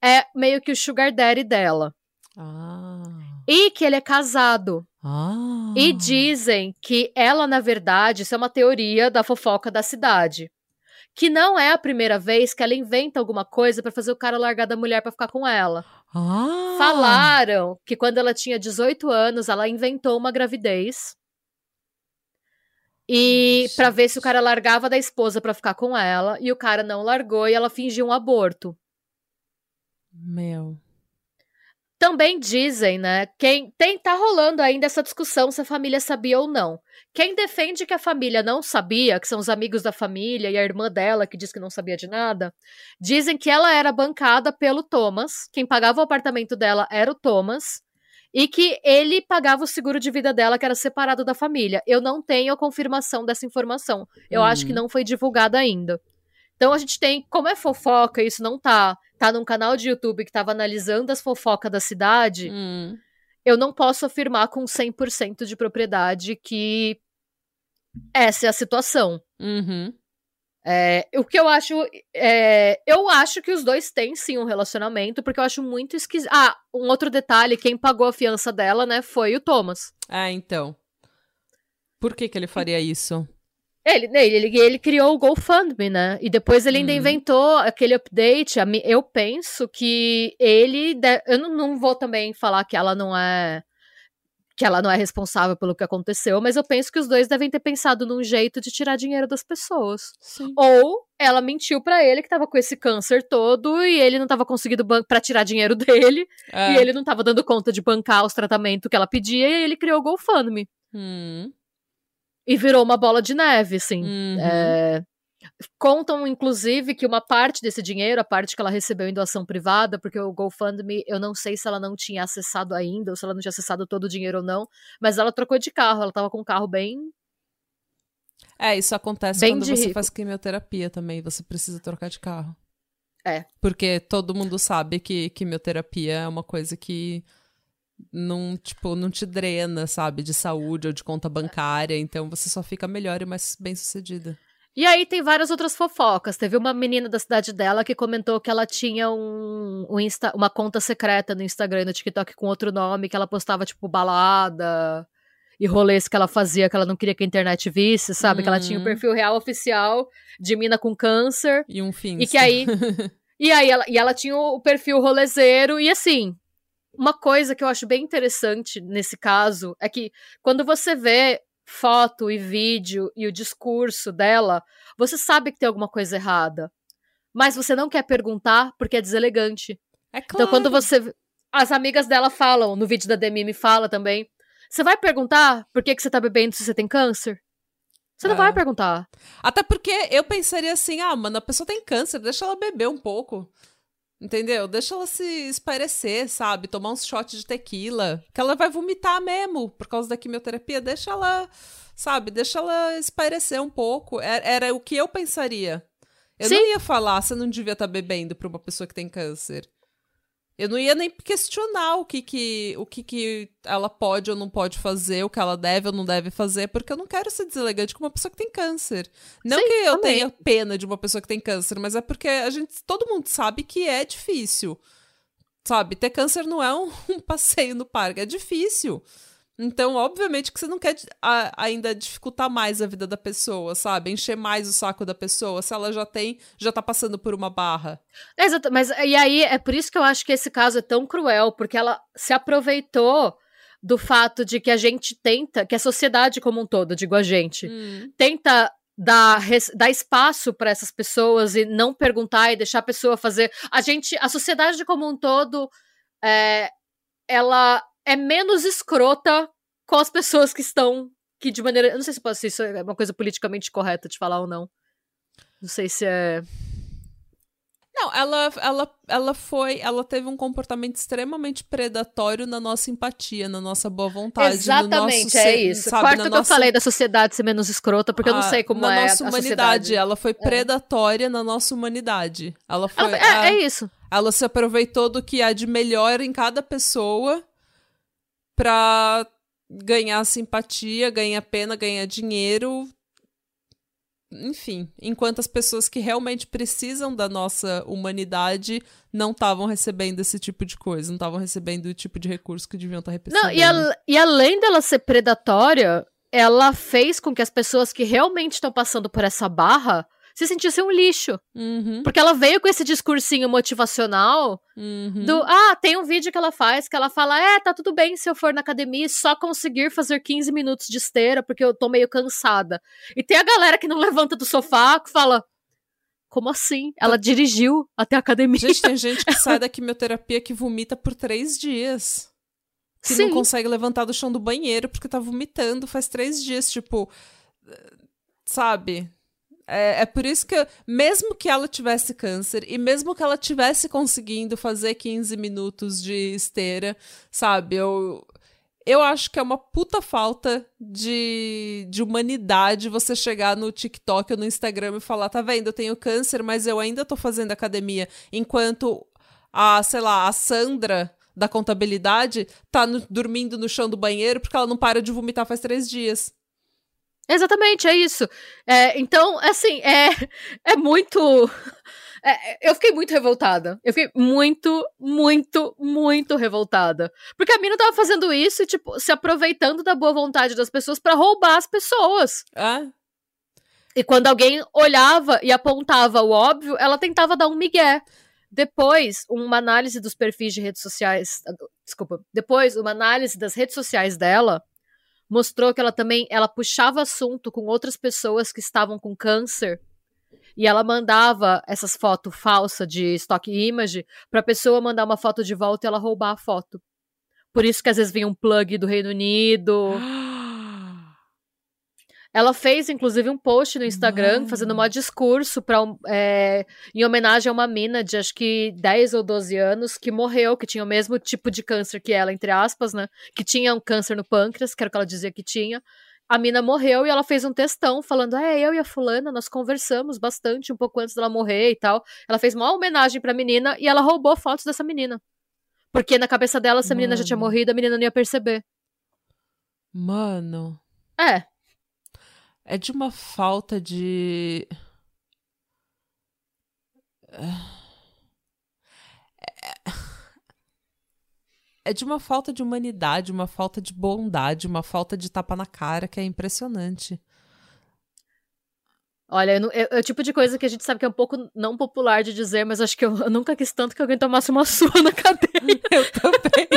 é meio que o sugar daddy dela. Ah. E que ele é casado. Ah. E dizem que ela, na verdade, isso é uma teoria da fofoca da cidade. Que não é a primeira vez que ela inventa alguma coisa pra fazer o cara largar da mulher pra ficar com ela. Ah. Falaram que quando ela tinha 18 anos, ela inventou uma gravidez. E pra ver se o cara largava da esposa pra ficar com ela, e o cara não largou e ela fingiu um aborto. Meu. Também dizem, né? Quem tem tá rolando ainda essa discussão se a família sabia ou não. Quem defende que a família não sabia, que são os amigos da família e a irmã dela que diz que não sabia de nada, dizem que ela era bancada pelo Thomas, quem pagava o apartamento dela era o Thomas, e que ele pagava o seguro de vida dela que era separado da família. Eu não tenho a confirmação dessa informação. Eu Hum. acho que não foi divulgada ainda. Então a gente tem, como é fofoca, isso não tá, tá num canal de YouTube que tava analisando as fofocas da cidade, Hum. eu não posso afirmar com 100% de propriedade que essa é a situação. Uhum. É, o que eu acho. é, eu acho que os dois têm sim um relacionamento, porque eu acho muito esquisito. Ah, um outro detalhe: quem pagou a fiança dela, né, foi o Thomas. É, então. Por que que ele faria isso? Ele, ele, ele, ele criou o GoFundMe, né? E depois ele ainda Uhum. inventou aquele update. Eu penso que ele. de- Eu não, não vou também falar que ela não é. Que ela não é responsável pelo que aconteceu, mas eu penso que os dois devem ter pensado num jeito de tirar dinheiro das pessoas. Sim. Ou ela mentiu pra ele que tava com esse câncer todo e ele não tava conseguindo pra tirar dinheiro dele É. e ele não tava dando conta de bancar os tratamentos que ela pedia e ele criou o GoFundMe. Hum. E virou uma bola de neve, assim. Uhum. É, Contam, inclusive, que uma parte desse dinheiro, a parte que ela recebeu em doação privada, porque o GoFundMe, eu não sei se ela não tinha acessado ainda, ou se ela não tinha acessado todo o dinheiro ou não, mas ela trocou de carro, ela tava com um carro bem. É, isso acontece Bem quando você rico. faz quimioterapia também. Você precisa trocar de carro. É. Porque todo mundo sabe que quimioterapia é uma coisa que não, tipo, não te drena, sabe? De saúde ou de conta bancária. Então você só fica melhor e mais bem sucedida. E aí tem várias outras fofocas. Teve uma menina da cidade dela que comentou que ela tinha um, um Insta- uma conta secreta no Instagram e no TikTok com outro nome, que ela postava, tipo, balada e rolês que ela fazia que ela não queria que a internet visse, sabe? Que ela tinha o Uhum. perfil real oficial de mina com câncer. E um fim. E que aí. e aí ela, e ela tinha o perfil rolezeiro. E assim, uma coisa que eu acho bem interessante nesse caso é que quando você vê foto e vídeo e o discurso dela, você sabe que tem alguma coisa errada. Mas você não quer perguntar porque é deselegante. É claro. Então, quando você. As amigas dela falam, no vídeo da Demi me fala também. Você vai perguntar por que, que você tá bebendo se você tem câncer? Você não É. vai perguntar. Até porque eu pensaria assim, ah, mano, a pessoa tem câncer, deixa ela beber um pouco. Entendeu? Deixa ela se espairecer, sabe? Tomar uns shots de tequila. Que ela vai vomitar mesmo por causa da quimioterapia. Deixa ela, sabe? Deixa ela espairecer um pouco. Era, era o que eu pensaria. Eu Sim. não ia falar, você não devia estar bebendo pra uma pessoa que tem câncer. Eu não ia nem questionar o que que, o que que ela pode ou não pode fazer, o que ela deve ou não deve fazer, porque eu não quero ser deselegante com uma pessoa que tem câncer. Não Sim, que eu também. tenha pena de uma pessoa que tem câncer, mas é porque a gente, todo mundo sabe que é difícil. Sabe, ter câncer não é um, um passeio no parque, é difícil. Então, obviamente que você não quer a- ainda dificultar mais a vida da pessoa, sabe? Encher mais o saco da pessoa, se ela já tem, já tá passando por uma barra. Exato, mas e aí é por isso que eu acho que esse caso é tão cruel, porque ela se aproveitou do fato de que a gente tenta, que a sociedade como um todo, digo a gente, tenta dar, dar espaço para essas pessoas e não perguntar e deixar a pessoa fazer. A gente, a sociedade como um todo, é, ela é menos escrota com as pessoas que estão que de maneira, eu não sei se ser isso é uma coisa politicamente correta de falar ou não. Não sei se é Não, ela, ela, ela foi. Ela teve um comportamento extremamente predatório na nossa empatia, na nossa boa vontade. Exatamente, no nosso é isso. Sabe, Quarto na que nossa, eu falei da sociedade ser menos escrota, porque eu não a- sei como na é nossa a humanidade. sociedade. Ela foi predatória na nossa humanidade. Ela foi. Ela- a- é, é isso. ela se aproveitou do que há de melhor em cada pessoa pra ganhar simpatia, ganhar pena, ganhar dinheiro. Enfim, enquanto as pessoas que realmente precisam da nossa humanidade não estavam recebendo esse tipo de coisa, não estavam recebendo o tipo de recurso que deviam estar recebendo. Não, e, a- e além dela ser predatória, ela fez com que as pessoas que realmente estão passando por essa barra se sentissem um lixo. Uhum, Porque ela veio com esse discursinho motivacional uhum. do, ah, tem um vídeo que ela faz que ela fala, é, tá tudo bem se eu for na academia e só conseguir fazer 15 minutos de esteira porque eu tô meio cansada. E tem a galera que não levanta do sofá que fala, como assim? Ela dirigiu até a academia. Gente, tem gente que sai da quimioterapia que vomita por três dias. Que Sim. não consegue levantar do chão do banheiro porque tá vomitando faz três dias. Tipo, sabe? É, é por isso que, mesmo que ela tivesse câncer e mesmo que ela tivesse conseguindo fazer 15 minutos de esteira, sabe? Eu, eu acho que é uma puta falta de, de humanidade você chegar no TikTok ou no Instagram e falar: tá vendo, eu tenho câncer, mas eu ainda tô fazendo academia. Enquanto a, sei lá, a Sandra da contabilidade tá no- dormindo no chão do banheiro porque ela não para de vomitar faz três dias. Exatamente, é isso. É, então, assim, é, é muito. é, eu fiquei muito revoltada. Eu fiquei muito, muito, muito revoltada. Porque a mina tava fazendo isso e, tipo, se aproveitando da boa vontade das pessoas pra roubar as pessoas. Ah, E quando alguém olhava e apontava o óbvio, ela tentava dar um migué. Depois, uma análise dos perfis de redes sociais. Desculpa. Depois, uma análise das redes sociais dela mostrou que ela também ela puxava assunto com outras pessoas que estavam com câncer e ela mandava essas fotos falsas de stock image pra pessoa mandar uma foto de volta e ela roubar a foto. Por isso que às vezes vinha um plug do Reino Unido. Ela fez, inclusive, um post no Instagram Mano. fazendo um discurso pra, é, em homenagem a uma mina de acho que 10 ou 12 anos que morreu, que tinha o mesmo tipo de câncer que ela, entre aspas, né? Que tinha um câncer no pâncreas, que era o que ela dizia que tinha. A mina morreu e ela fez um textão falando: É, eu e a fulana, nós conversamos bastante um pouco antes dela morrer e tal. Ela fez uma homenagem pra menina e ela roubou fotos dessa menina. Porque na cabeça dela, se a menina já tinha Mano. morrido, a menina não ia perceber. Mano, É, é de uma falta de. É de uma falta de humanidade, uma falta de bondade, uma falta de tapa na cara que é impressionante. Olha, é, é o tipo de coisa que a gente sabe que é um pouco não popular de dizer, mas acho que eu, eu nunca quis tanto que alguém tomasse uma sua na cadeia. Eu também.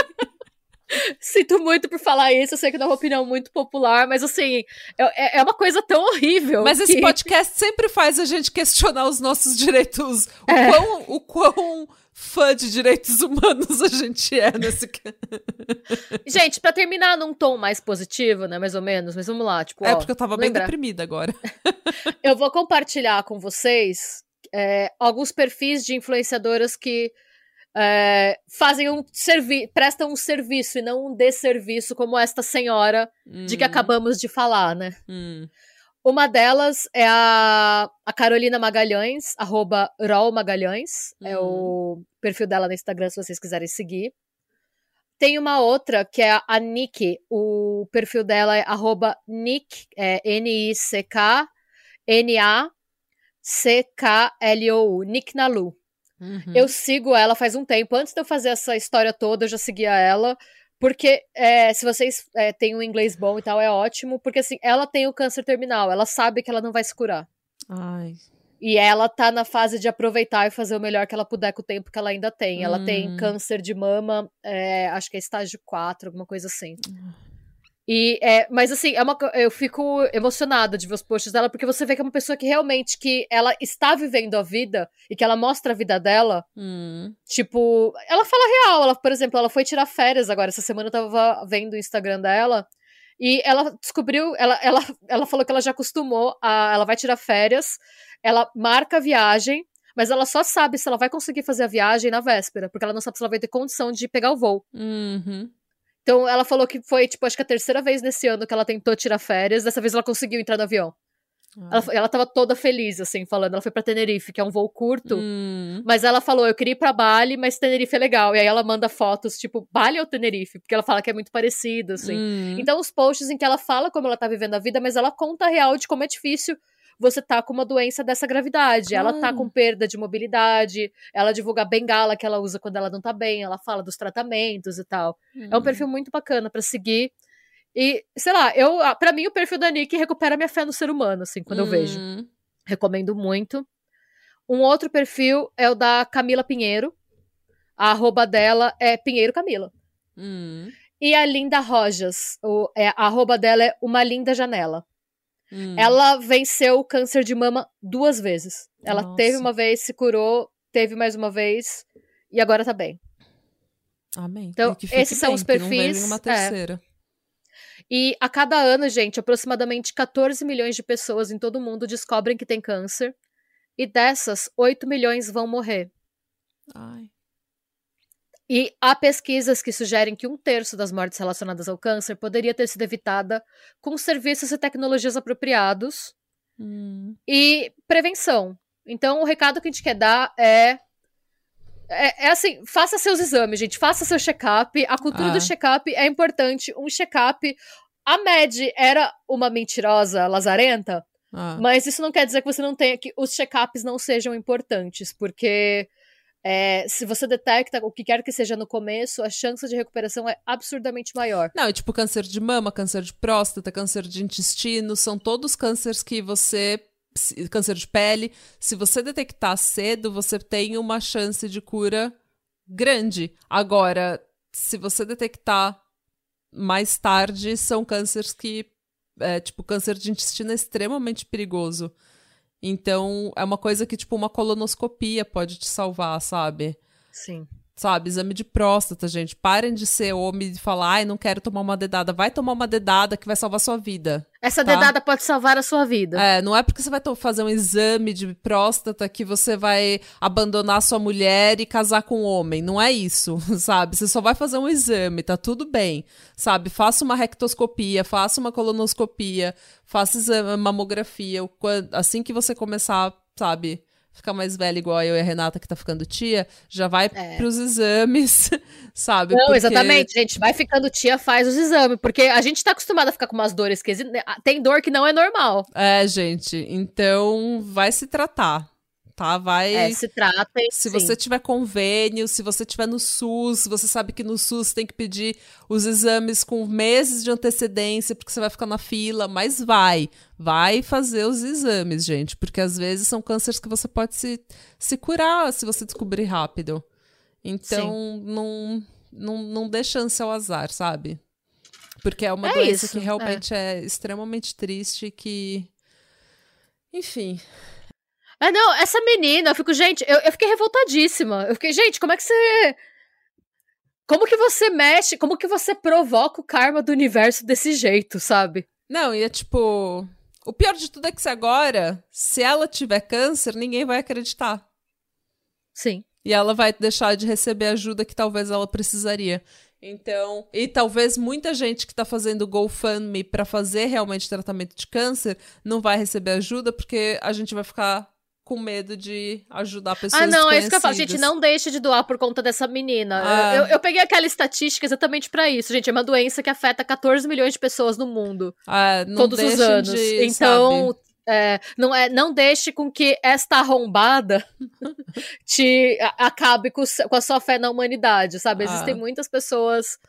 Sinto muito por falar isso, eu sei que não é uma opinião muito popular, mas assim, é, é- é uma coisa tão horrível. Mas esse que- podcast sempre faz a gente questionar os nossos direitos. O, É. quão, o quão fã de direitos humanos a gente é nesse. Gente, pra terminar num tom mais positivo, né, mais ou menos, mas vamos lá, tipo, É ó, porque eu tava bem lembra? deprimida agora. eu vou compartilhar com vocês é, alguns perfis de influenciadoras que é, fazem um serviço, prestam um serviço e não um desserviço, como esta senhora de que Hum, acabamos de falar, né? hum. Uma delas é a, a Carolina Magalhães, arroba Rol Magalhães. Uhum. É o perfil dela no Instagram, se vocês quiserem seguir. Tem uma outra que é a Nick. O perfil dela é arroba Nick, é N-I-C-K, N-A-C-K-L-O-U, Nick Nalu. Uhum. Eu sigo ela faz um tempo. Antes de eu fazer essa história toda, eu já seguia ela. Porque é, se vocês é, têm um inglês bom e tal, é ótimo. Porque assim, ela tem o câncer terminal. Ela sabe que ela não vai se curar. Ai. E ela tá na fase de aproveitar e fazer o melhor que ela puder com o tempo que ela ainda tem. Ela tem hum. câncer de mama, é, acho que é estágio 4, alguma coisa assim. E, é, mas assim, é uma, eu fico emocionada de ver os posts dela, porque você vê que é uma pessoa que realmente que ela está vivendo a vida e que ela mostra a vida dela. Hum. Tipo, ela fala real. Ela, por exemplo, ela foi tirar férias agora. Essa semana eu tava vendo o Instagram dela. E ela descobriu, ela, ela, ela falou que ela já acostumou a. Ela vai tirar férias, ela marca a viagem, mas ela só sabe se ela vai conseguir fazer a viagem na véspera, porque ela não sabe se ela vai ter condição de pegar o voo. Uhum. Então ela falou que foi, tipo, acho que a terceira vez nesse ano que ela tentou tirar férias, dessa vez ela conseguiu entrar no avião. Ah. Ela, ela tava toda feliz, assim, falando. Ela foi pra Tenerife, que é um voo curto. Hum. Mas ela falou: eu queria ir pra Bali, mas Tenerife é legal. E aí ela manda fotos, tipo, Bali ou Tenerife? Porque ela fala que é muito parecido, assim. Hum. Então, os posts em que ela fala como ela tá vivendo a vida, mas ela conta a real de como é difícil você tá com uma doença dessa gravidade. Ela tá com perda de mobilidade, ela divulga a bengala que ela usa quando ela não tá bem, ela fala dos tratamentos e tal. Hum. É um hum. perfil muito bacana para seguir. E, sei lá, eu, para mim o perfil da Nick recupera minha fé no ser humano, assim, quando hum. eu vejo. Hum. Recomendo muito. Um outro perfil é o da Camila Pinheiro. A arroba dela é Pinheiro Camila. Hum. E a Linda Rojas. O, é, a arroba dela é Uma Linda Janela. Hum. Ela venceu o câncer de mama duas vezes. Ela Nossa. teve uma vez, se curou, teve mais uma vez e agora tá bem. Amém. Então, esses são os perfis. uma terceira. É. E a cada ano, gente, aproximadamente 14 milhões de pessoas em todo o mundo descobrem que tem câncer. E dessas, 8 milhões vão morrer. Ai. E há pesquisas que sugerem que um terço das mortes relacionadas ao câncer poderia ter sido evitada com serviços e tecnologias apropriados hum. e prevenção. Então, o recado que a gente quer dar é, é. É, assim, faça seus exames, gente. Faça seu check-up. A cultura ah. do check-up é importante. Um check-up. A MED era uma mentirosa lazarenta, ah. mas isso não quer dizer que você não tenha que os check-ups não sejam importantes, porque é, se você detecta o que quer que seja no começo, a chance de recuperação é absurdamente maior. Não, é tipo câncer de mama, câncer de próstata, câncer de intestino, são todos cânceres que você. Câncer de pele. Se você detectar cedo, você tem uma chance de cura grande. Agora, se você detectar mais tarde, são cânceres que. É, tipo, câncer de intestino é extremamente perigoso. Então, é uma coisa que, tipo, uma colonoscopia pode te salvar, sabe? Sim. Sabe, exame de próstata, gente. Parem de ser homem e de falar, ai, não quero tomar uma dedada. Vai tomar uma dedada que vai salvar a sua vida. Essa tá? dedada pode salvar a sua vida. É, não é porque você vai fazer um exame de próstata que você vai abandonar sua mulher e casar com um homem. Não é isso, sabe? Você só vai fazer um exame, tá tudo bem. Sabe? Faça uma rectoscopia, faça uma colonoscopia, faça exame, mamografia. Assim que você começar, sabe? Ficar mais velha igual eu e a Renata que tá ficando tia, já vai é. pros exames, sabe? Não, porque... exatamente, gente, vai ficando tia, faz os exames, porque a gente tá acostumado a ficar com umas dores que tem dor que não é normal. É, gente, então vai se tratar tá? Vai. É, se tratem. Se sim. você tiver convênio, se você tiver no SUS, você sabe que no SUS tem que pedir os exames com meses de antecedência, porque você vai ficar na fila, mas vai. Vai fazer os exames, gente, porque às vezes são cânceres que você pode se, se curar se você descobrir rápido. Então, não, não, não dê chance ao azar, sabe? Porque é uma é doença isso, que realmente é. é extremamente triste que. Enfim, é, não, essa menina, eu fico, gente, eu, eu fiquei revoltadíssima. Eu fiquei, gente, como é que você. Como que você mexe, como que você provoca o karma do universo desse jeito, sabe? Não, e é tipo. O pior de tudo é que se agora, se ela tiver câncer, ninguém vai acreditar. Sim. E ela vai deixar de receber a ajuda que talvez ela precisaria. Então, e talvez muita gente que tá fazendo GoFundMe para fazer realmente tratamento de câncer não vai receber ajuda porque a gente vai ficar com medo de ajudar pessoas Ah, não, é isso que eu falo. Gente, não deixe de doar por conta dessa menina. Ah. Eu, eu, peguei aquela estatística exatamente para isso, gente. É uma doença que afeta 14 milhões de pessoas no mundo. Ah, todos os anos. De, então, é, não, é, não deixe com que esta arrombada te acabe com, com, a sua fé na humanidade, sabe? Ah. Existem muitas pessoas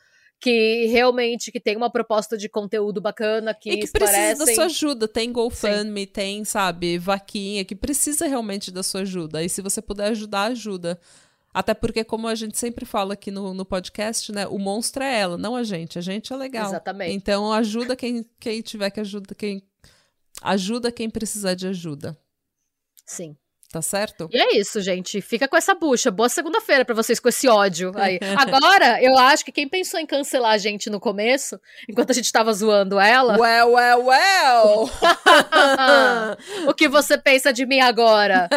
que realmente que tem uma proposta de conteúdo bacana que, e que esclarecem... precisa da sua ajuda. Tem GoFundMe, Sim. tem, sabe, vaquinha, que precisa realmente da sua ajuda. E se você puder ajudar, ajuda. Até porque, como a gente sempre fala aqui no, no podcast, né? O monstro é ela, não a gente. A gente é legal. Exatamente. Então ajuda quem, quem tiver que ajuda, quem ajuda quem precisar de ajuda. Sim. Tá certo? E é isso, gente. Fica com essa bucha. Boa segunda-feira para vocês com esse ódio aí. Agora, eu acho que quem pensou em cancelar a gente no começo, enquanto a gente tava zoando ela. Well, well, well! o que você pensa de mim agora,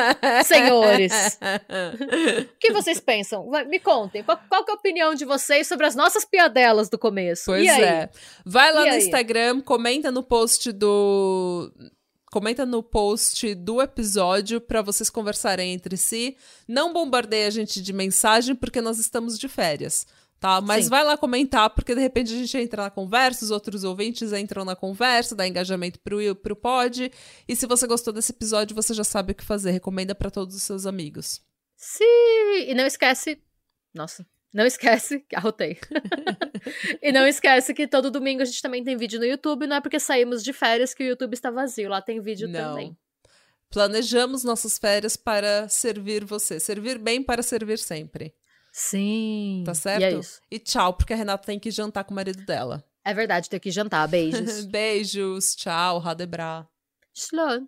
senhores? o que vocês pensam? Me contem. Qual, qual é a opinião de vocês sobre as nossas piadelas do começo? Pois é. Vai lá e no aí? Instagram, comenta no post do comenta no post do episódio para vocês conversarem entre si. Não bombardeie a gente de mensagem porque nós estamos de férias. Tá, mas Sim. vai lá comentar, porque de repente a gente entra na conversa, os outros ouvintes entram na conversa, dá engajamento pro, pro pod. E se você gostou desse episódio, você já sabe o que fazer. Recomenda para todos os seus amigos. Sim! E não esquece. Nossa, não esquece, arrotei. e não esquece que todo domingo a gente também tem vídeo no YouTube, não é porque saímos de férias que o YouTube está vazio, lá tem vídeo não. também. Planejamos nossas férias para servir você, servir bem para servir sempre. Sim. Tá certo? E, é e tchau, porque a Renata tem que jantar com o marido dela. É verdade, tem que jantar. Beijos. Beijos, tchau, Radebra. Slå.